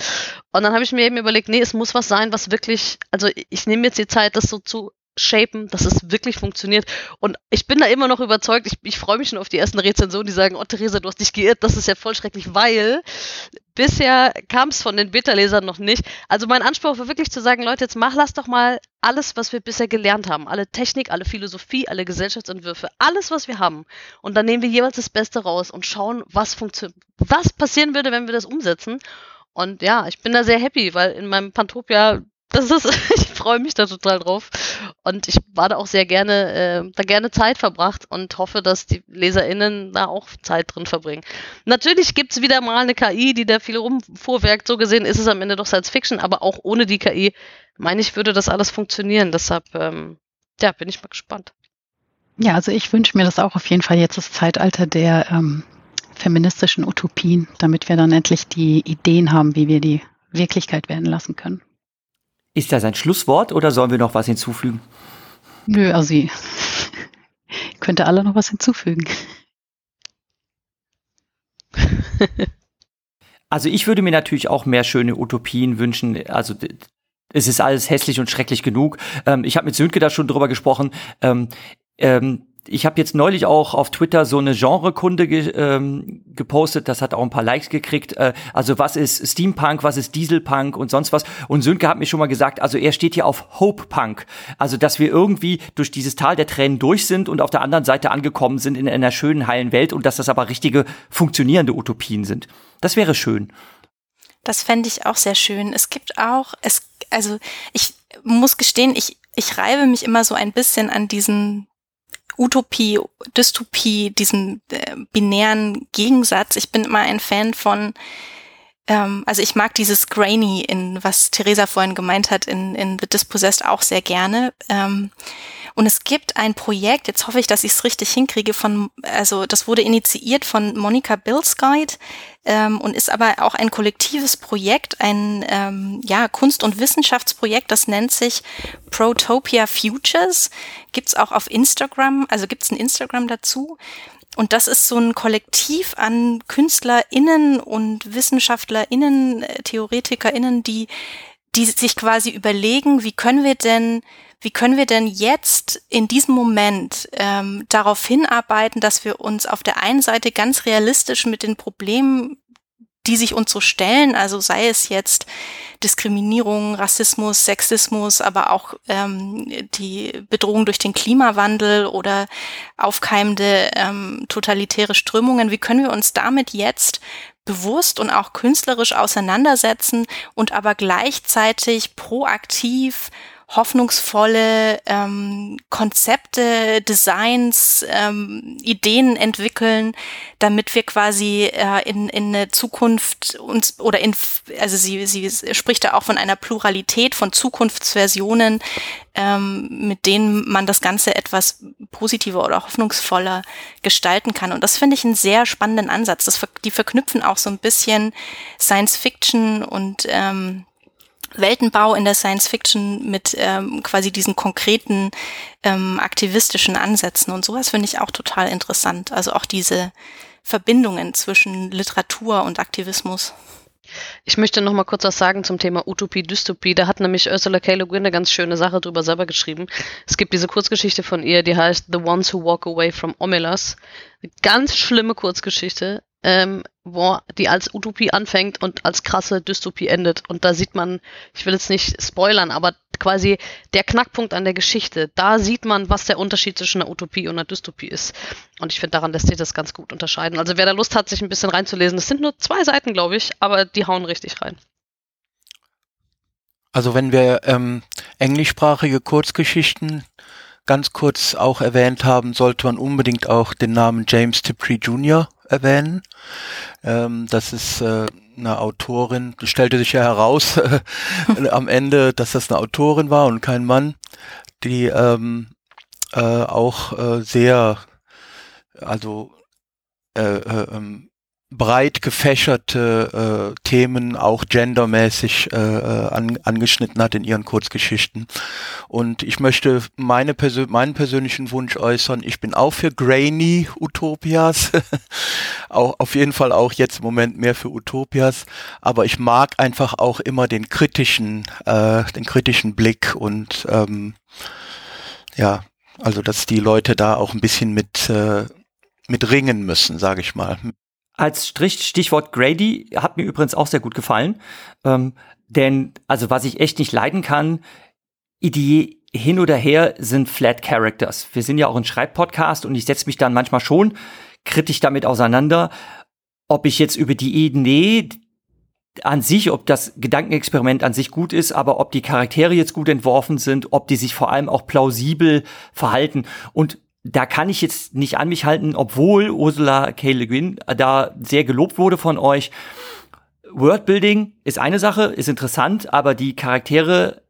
Und dann habe ich mir eben überlegt, nee, es muss was sein, was wirklich, also ich nehme jetzt die Zeit, das so zu shapen, dass es wirklich funktioniert. Und ich bin da immer noch überzeugt, ich, ich freue mich schon auf die ersten Rezensionen, die sagen, oh Theresa, du hast dich geirrt, das ist ja voll schrecklich, weil bisher kam es von den Beta-Lesern noch nicht. Also mein Anspruch war wirklich zu sagen, Leute, jetzt mach, lass doch mal alles, was wir bisher gelernt haben, alle Technik, alle Philosophie, alle Gesellschaftsentwürfe, alles, was wir haben. Und dann nehmen wir jeweils das Beste raus und schauen, was funktioniert, was passieren würde, wenn wir das umsetzen. Und ja, ich bin da sehr happy, weil in meinem Pantopia das ist, ich freue mich da total drauf. Und ich war da auch sehr gerne, äh, da gerne Zeit verbracht und hoffe, dass die LeserInnen da auch Zeit drin verbringen. Natürlich gibt's wieder mal eine KI, die da viel rumfuhrwerkt. So gesehen ist es am Ende doch Science Fiction, aber auch ohne die KI, meine ich, würde das alles funktionieren. Deshalb, ähm, ja, bin ich mal gespannt. Ja, also ich wünsche mir das auch auf jeden Fall jetzt das Zeitalter der ähm, feministischen Utopien, damit wir dann endlich die Ideen haben, wie wir die Wirklichkeit werden lassen können. Ist das ein Schlusswort oder sollen wir noch was hinzufügen? Nö, also ich könnte alle noch was hinzufügen. Also ich würde mir natürlich auch mehr schöne Utopien wünschen. Also es ist alles hässlich und schrecklich genug. Ähm, ich habe mit Sönke da schon drüber gesprochen. Ähm, ähm, ich habe jetzt neulich auch auf Twitter so eine Genrekunde ge ähm, gepostet, das hat auch ein paar Likes gekriegt. Äh, also was ist Steampunk, was ist Dieselpunk und sonst was. Und Sönke hat mir schon mal gesagt, also er steht hier auf Hope Punk. Also dass wir irgendwie durch dieses Tal der Tränen durch sind und auf der anderen Seite angekommen sind in einer schönen, heilen Welt und dass das aber richtige, funktionierende Utopien sind. Das wäre schön. Das fände ich auch sehr schön. Es gibt auch, es, also ich muss gestehen, ich, ich reibe mich immer so ein bisschen an diesen Utopie, Dystopie, diesen äh, binären Gegensatz. Ich bin immer ein Fan von, ähm, also ich mag dieses Grainy, in was Theresa vorhin gemeint hat, in, in The Dispossessed auch sehr gerne. Ähm, und es gibt ein Projekt, jetzt hoffe ich, dass ich es richtig hinkriege, von, also das wurde initiiert von Monica Bilsguide ähm, und ist aber auch ein kollektives Projekt, ein ähm, ja, Kunst- und Wissenschaftsprojekt, das nennt sich Protopia Futures. Gibt's auch auf Instagram, also gibt's ein Instagram dazu. Und das ist so ein Kollektiv an KünstlerInnen und WissenschaftlerInnen, äh, TheoretikerInnen, die, die sich quasi überlegen, wie können wir denn wie können wir denn jetzt in diesem Moment ähm, darauf hinarbeiten, dass wir uns auf der einen Seite ganz realistisch mit den Problemen die sich uns so stellen, also sei es jetzt Diskriminierung, Rassismus, Sexismus, aber auch ähm, die Bedrohung durch den Klimawandel oder aufkeimende ähm, totalitäre Strömungen, wie können wir uns damit jetzt bewusst und auch künstlerisch auseinandersetzen und aber gleichzeitig proaktiv hoffnungsvolle ähm, Konzepte, Designs, ähm, Ideen entwickeln, damit wir quasi äh, in, in eine Zukunft uns oder in also sie, sie spricht da auch von einer Pluralität von Zukunftsversionen, ähm, mit denen man das Ganze etwas positiver oder hoffnungsvoller gestalten kann. Und das finde ich einen sehr spannenden Ansatz. Das, die verknüpfen auch so ein bisschen Science Fiction und ähm, Weltenbau in der Science Fiction mit ähm, quasi diesen konkreten ähm, aktivistischen Ansätzen und sowas finde ich auch total interessant. Also auch diese Verbindungen zwischen Literatur und Aktivismus. Ich möchte noch mal kurz was sagen zum Thema Utopie, Dystopie. Da hat nämlich Ursula K. Le Guin eine ganz schöne Sache drüber selber geschrieben. Es gibt diese Kurzgeschichte von ihr, die heißt The Ones Who Walk Away from Omelas. Eine ganz schlimme Kurzgeschichte ähm, wo die als Utopie anfängt und als krasse Dystopie endet. Und da sieht man, ich will jetzt nicht spoilern, aber quasi der Knackpunkt an der Geschichte. Da sieht man, was der Unterschied zwischen einer Utopie und einer Dystopie ist. Und ich finde, daran lässt sich das ganz gut unterscheiden. Also wer da Lust hat, sich ein bisschen reinzulesen, das sind nur zwei Seiten, glaube ich, aber die hauen richtig rein. Also wenn wir ähm, englischsprachige Kurzgeschichten ganz kurz auch erwähnt haben, sollte man unbedingt auch den Namen James Tiptree Jr. erwähnen. Ähm, das ist äh, eine Autorin, stellte sich ja heraus äh, am Ende, dass das eine Autorin war und kein Mann, die ähm, äh, auch äh, sehr, also äh, äh, ähm, breit gefächerte äh, Themen auch gendermäßig äh, äh, an, angeschnitten hat in ihren Kurzgeschichten. Und ich möchte meine Persö meinen persönlichen Wunsch äußern. Ich bin auch für grainy Utopias, auch auf jeden Fall auch jetzt im Moment mehr für Utopias. Aber ich mag einfach auch immer den kritischen, äh, den kritischen Blick und ähm, ja, also dass die Leute da auch ein bisschen mit äh, mit ringen müssen, sage ich mal als Strich, Stichwort Grady hat mir übrigens auch sehr gut gefallen. Ähm, denn, also was ich echt nicht leiden kann, Idee hin oder her sind Flat Characters. Wir sind ja auch ein Schreibpodcast und ich setze mich dann manchmal schon kritisch damit auseinander, ob ich jetzt über die Idee an sich, ob das Gedankenexperiment an sich gut ist, aber ob die Charaktere jetzt gut entworfen sind, ob die sich vor allem auch plausibel verhalten. Und da kann ich jetzt nicht an mich halten, obwohl Ursula K. Le Guin da sehr gelobt wurde von euch. Worldbuilding ist eine Sache, ist interessant, aber die Charaktere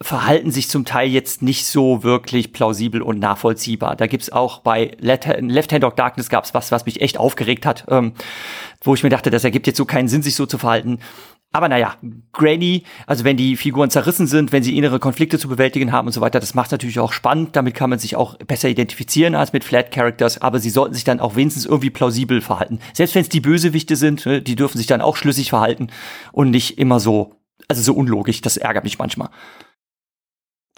verhalten sich zum Teil jetzt nicht so wirklich plausibel und nachvollziehbar. Da gibt's auch bei Left Hand of Darkness gab's was, was mich echt aufgeregt hat, ähm, wo ich mir dachte, das ergibt jetzt so keinen Sinn, sich so zu verhalten. Aber naja, Granny, also wenn die Figuren zerrissen sind, wenn sie innere Konflikte zu bewältigen haben und so weiter, das macht natürlich auch spannend. Damit kann man sich auch besser identifizieren als mit Flat Characters. Aber sie sollten sich dann auch wenigstens irgendwie plausibel verhalten. Selbst wenn es die Bösewichte sind, ne, die dürfen sich dann auch schlüssig verhalten und nicht immer so, also so unlogisch. Das ärgert mich manchmal.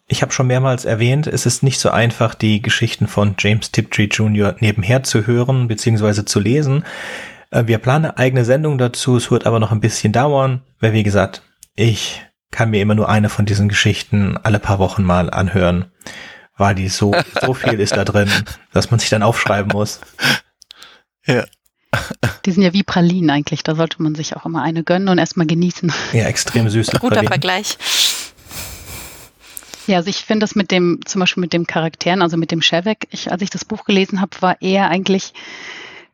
Ich habe schon mehrmals erwähnt, es ist nicht so einfach, die Geschichten von James Tiptree Jr. nebenher zu hören bzw. zu lesen. Äh, wir planen eine eigene Sendung dazu, es wird aber noch ein bisschen dauern, weil wie gesagt, ich kann mir immer nur eine von diesen Geschichten alle paar Wochen mal anhören, weil die so, so viel ist da drin, dass man sich dann aufschreiben muss. Ja. Die sind ja wie Pralinen eigentlich, da sollte man sich auch immer eine gönnen und erstmal genießen. Ja, extrem süß. Guter Pralinen. Vergleich. Ja, also ich finde das mit dem, zum Beispiel mit dem Charakteren, also mit dem Shevek, ich, als ich das Buch gelesen habe, war eher eigentlich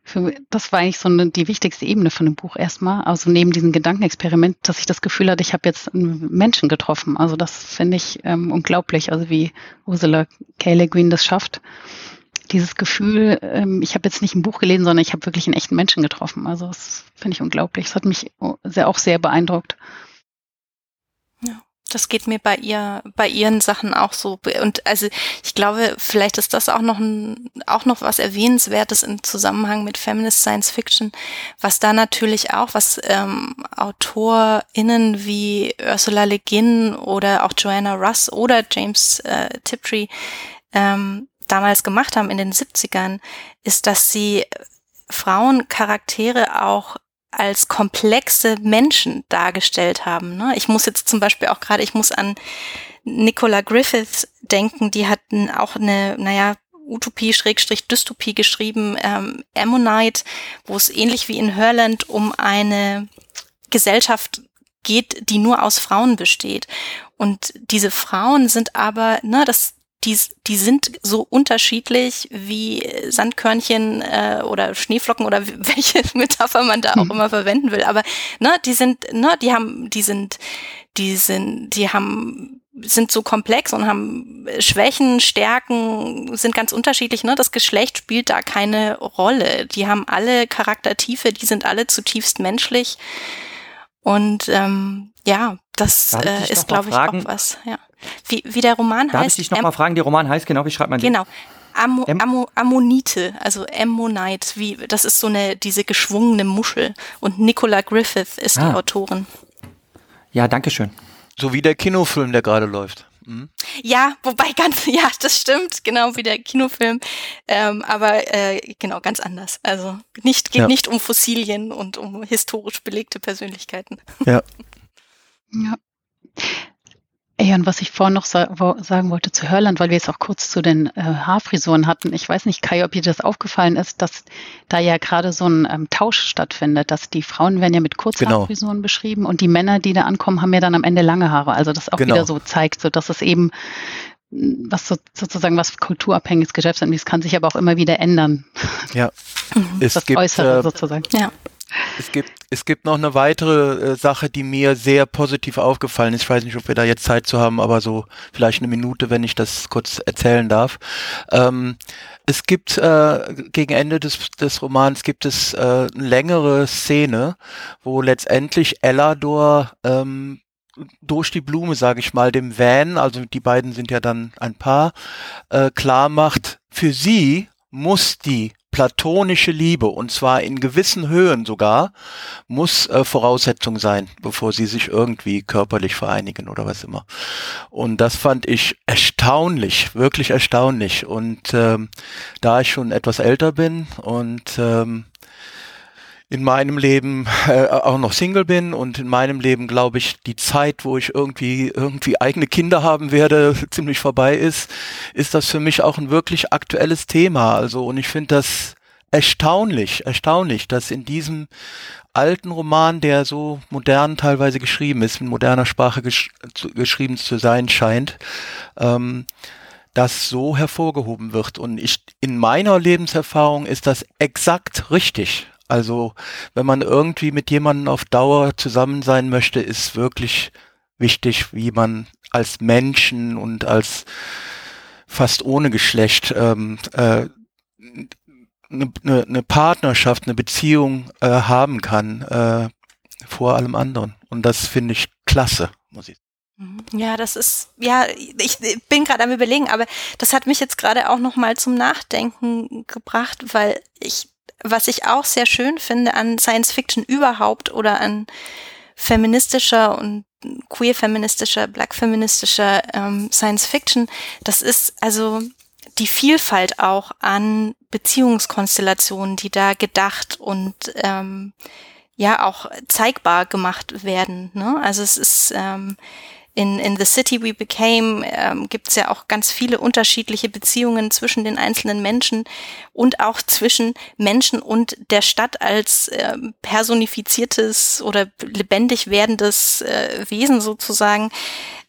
für, das war eigentlich so eine, die wichtigste Ebene von dem Buch erstmal. Also neben diesem Gedankenexperiment, dass ich das Gefühl hatte, ich habe jetzt einen Menschen getroffen. Also das finde ich ähm, unglaublich, also wie Ursula K. Le Guin das schafft. Dieses Gefühl, ähm, ich habe jetzt nicht ein Buch gelesen, sondern ich habe wirklich einen echten Menschen getroffen. Also das finde ich unglaublich. Das hat mich sehr, auch sehr beeindruckt. Das geht mir bei ihr, bei ihren Sachen auch so. Und also ich glaube, vielleicht ist das auch noch ein, auch noch was Erwähnenswertes im Zusammenhang mit Feminist Science Fiction, was da natürlich auch, was ähm, AutorInnen wie Ursula Le Guin oder auch Joanna Russ oder James äh, Tiptree ähm, damals gemacht haben in den 70ern, ist, dass sie Frauencharaktere auch als komplexe Menschen dargestellt haben. Ne? Ich muss jetzt zum Beispiel auch gerade, ich muss an Nicola Griffith denken, die hatten auch eine, naja, Utopie, Schrägstrich, Dystopie geschrieben, ähm, Ammonite, wo es ähnlich wie in Hörland um eine Gesellschaft geht, die nur aus Frauen besteht. Und diese Frauen sind aber, ne, das, die, die sind so unterschiedlich wie Sandkörnchen äh, oder Schneeflocken oder welche Metapher man da auch mhm. immer verwenden will. Aber ne, die sind, ne, die haben, die sind, die sind, die haben sind so komplex und haben Schwächen, Stärken, sind ganz unterschiedlich. Ne? Das Geschlecht spielt da keine Rolle. Die haben alle Charaktertiefe, die sind alle zutiefst menschlich. Und ähm, ja, das äh, ist, glaube ich, auch was. Ja. Wie, wie der Roman Darf heißt. Darf ich dich nochmal fragen, der Roman heißt genau, wie schreibt man den? Genau. Ammo, Ammo, Ammonite, also Ammonite, wie, das ist so eine, diese geschwungene Muschel. Und Nicola Griffith ist ah. die Autorin. Ja, danke schön. So wie der Kinofilm, der gerade läuft. Mhm. Ja, wobei ganz, ja, das stimmt, genau wie der Kinofilm, ähm, aber äh, genau ganz anders. Also nicht geht ja. nicht um Fossilien und um historisch belegte Persönlichkeiten. Ja. ja. Ja, und was ich vorhin noch sa sagen wollte zu Hörland, weil wir es auch kurz zu den äh, Haarfrisuren hatten. Ich weiß nicht, Kai, ob dir das aufgefallen ist, dass da ja gerade so ein ähm, Tausch stattfindet, dass die Frauen werden ja mit Kurzhaarfrisuren genau. beschrieben und die Männer, die da ankommen, haben ja dann am Ende lange Haare. Also das auch genau. wieder so zeigt, so dass es eben mm, was so, sozusagen was kulturabhängiges Geschäft ist. Das kann sich aber auch immer wieder ändern. Ja. das es gibt, Äußere äh, sozusagen. Ja. Es gibt, es gibt noch eine weitere äh, Sache, die mir sehr positiv aufgefallen ist. Ich weiß nicht, ob wir da jetzt Zeit zu haben, aber so vielleicht eine Minute, wenn ich das kurz erzählen darf. Ähm, es gibt äh, gegen Ende des, des Romans gibt es äh, eine längere Szene, wo letztendlich Ellador ähm, durch die Blume, sage ich mal, dem Van, also die beiden sind ja dann ein Paar, äh, klar macht, für sie muss die platonische Liebe, und zwar in gewissen Höhen sogar, muss äh, Voraussetzung sein, bevor sie sich irgendwie körperlich vereinigen oder was immer. Und das fand ich erstaunlich, wirklich erstaunlich. Und ähm, da ich schon etwas älter bin und ähm, in meinem Leben äh, auch noch Single bin und in meinem Leben glaube ich die Zeit, wo ich irgendwie irgendwie eigene Kinder haben werde, ziemlich vorbei ist, ist das für mich auch ein wirklich aktuelles Thema. Also und ich finde das erstaunlich, erstaunlich, dass in diesem alten Roman, der so modern teilweise geschrieben ist, in moderner Sprache gesch zu, geschrieben zu sein scheint, ähm, das so hervorgehoben wird. Und ich, in meiner Lebenserfahrung ist das exakt richtig. Also wenn man irgendwie mit jemandem auf Dauer zusammen sein möchte, ist wirklich wichtig, wie man als Menschen und als fast ohne Geschlecht ähm, äh, eine, eine Partnerschaft, eine Beziehung äh, haben kann äh, vor allem anderen. Und das finde ich klasse, muss ich. Mhm. Ja, das ist, ja, ich bin gerade am überlegen, aber das hat mich jetzt gerade auch nochmal zum Nachdenken gebracht, weil ich was ich auch sehr schön finde an Science Fiction überhaupt oder an feministischer und queer-feministischer, black-feministischer ähm, Science Fiction, das ist also die Vielfalt auch an Beziehungskonstellationen, die da gedacht und ähm, ja auch zeigbar gemacht werden. Ne? Also es ist ähm, in, in The City We Became ähm, gibt es ja auch ganz viele unterschiedliche Beziehungen zwischen den einzelnen Menschen und auch zwischen Menschen und der Stadt als äh, personifiziertes oder lebendig werdendes äh, Wesen sozusagen.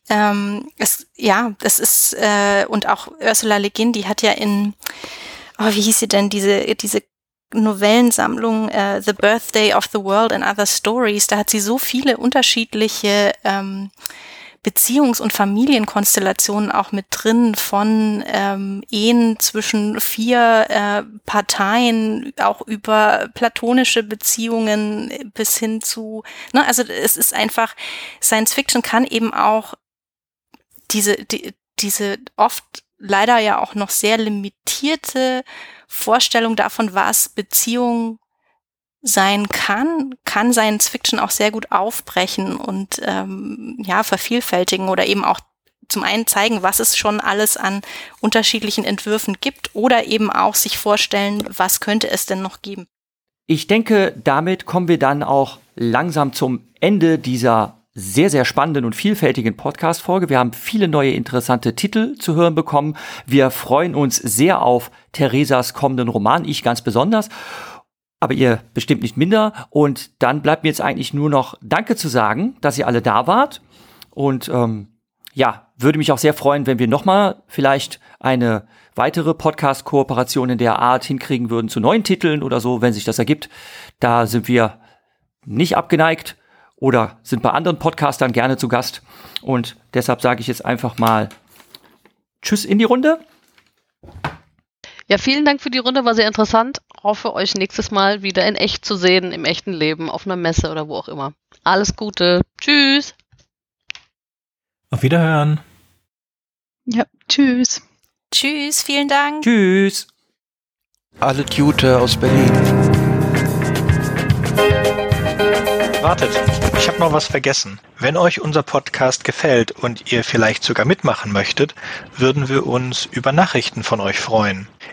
Ähm, es, ja, das ist, äh, und auch Ursula Le Guin, die hat ja in, oh, wie hieß sie denn, diese, diese Novellensammlung äh, The Birthday of the World and Other Stories, da hat sie so viele unterschiedliche ähm, Beziehungs- und Familienkonstellationen auch mit drin von ähm, Ehen zwischen vier äh, Parteien, auch über platonische Beziehungen bis hin zu, ne, also es ist einfach, Science Fiction kann eben auch diese, die, diese oft leider ja auch noch sehr limitierte Vorstellung davon, was Beziehung sein kann, kann Science Fiction auch sehr gut aufbrechen und ähm, ja vervielfältigen oder eben auch zum einen zeigen, was es schon alles an unterschiedlichen Entwürfen gibt oder eben auch sich vorstellen, was könnte es denn noch geben. Ich denke, damit kommen wir dann auch langsam zum Ende dieser sehr, sehr spannenden und vielfältigen Podcast-Folge. Wir haben viele neue interessante Titel zu hören bekommen. Wir freuen uns sehr auf Theresas kommenden Roman, ich ganz besonders aber ihr bestimmt nicht minder. Und dann bleibt mir jetzt eigentlich nur noch Danke zu sagen, dass ihr alle da wart. Und ähm, ja, würde mich auch sehr freuen, wenn wir nochmal vielleicht eine weitere Podcast-Kooperation in der Art hinkriegen würden zu neuen Titeln oder so, wenn sich das ergibt. Da sind wir nicht abgeneigt oder sind bei anderen Podcastern gerne zu Gast. Und deshalb sage ich jetzt einfach mal Tschüss in die Runde. Ja, vielen Dank für die Runde, war sehr interessant. Hoffe, euch nächstes Mal wieder in echt zu sehen, im echten Leben, auf einer Messe oder wo auch immer. Alles Gute. Tschüss. Auf Wiederhören. Ja, tschüss. Tschüss, vielen Dank. Tschüss. Alle Gute aus Berlin. Wartet, ich habe noch was vergessen. Wenn euch unser Podcast gefällt und ihr vielleicht sogar mitmachen möchtet, würden wir uns über Nachrichten von euch freuen.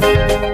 Thank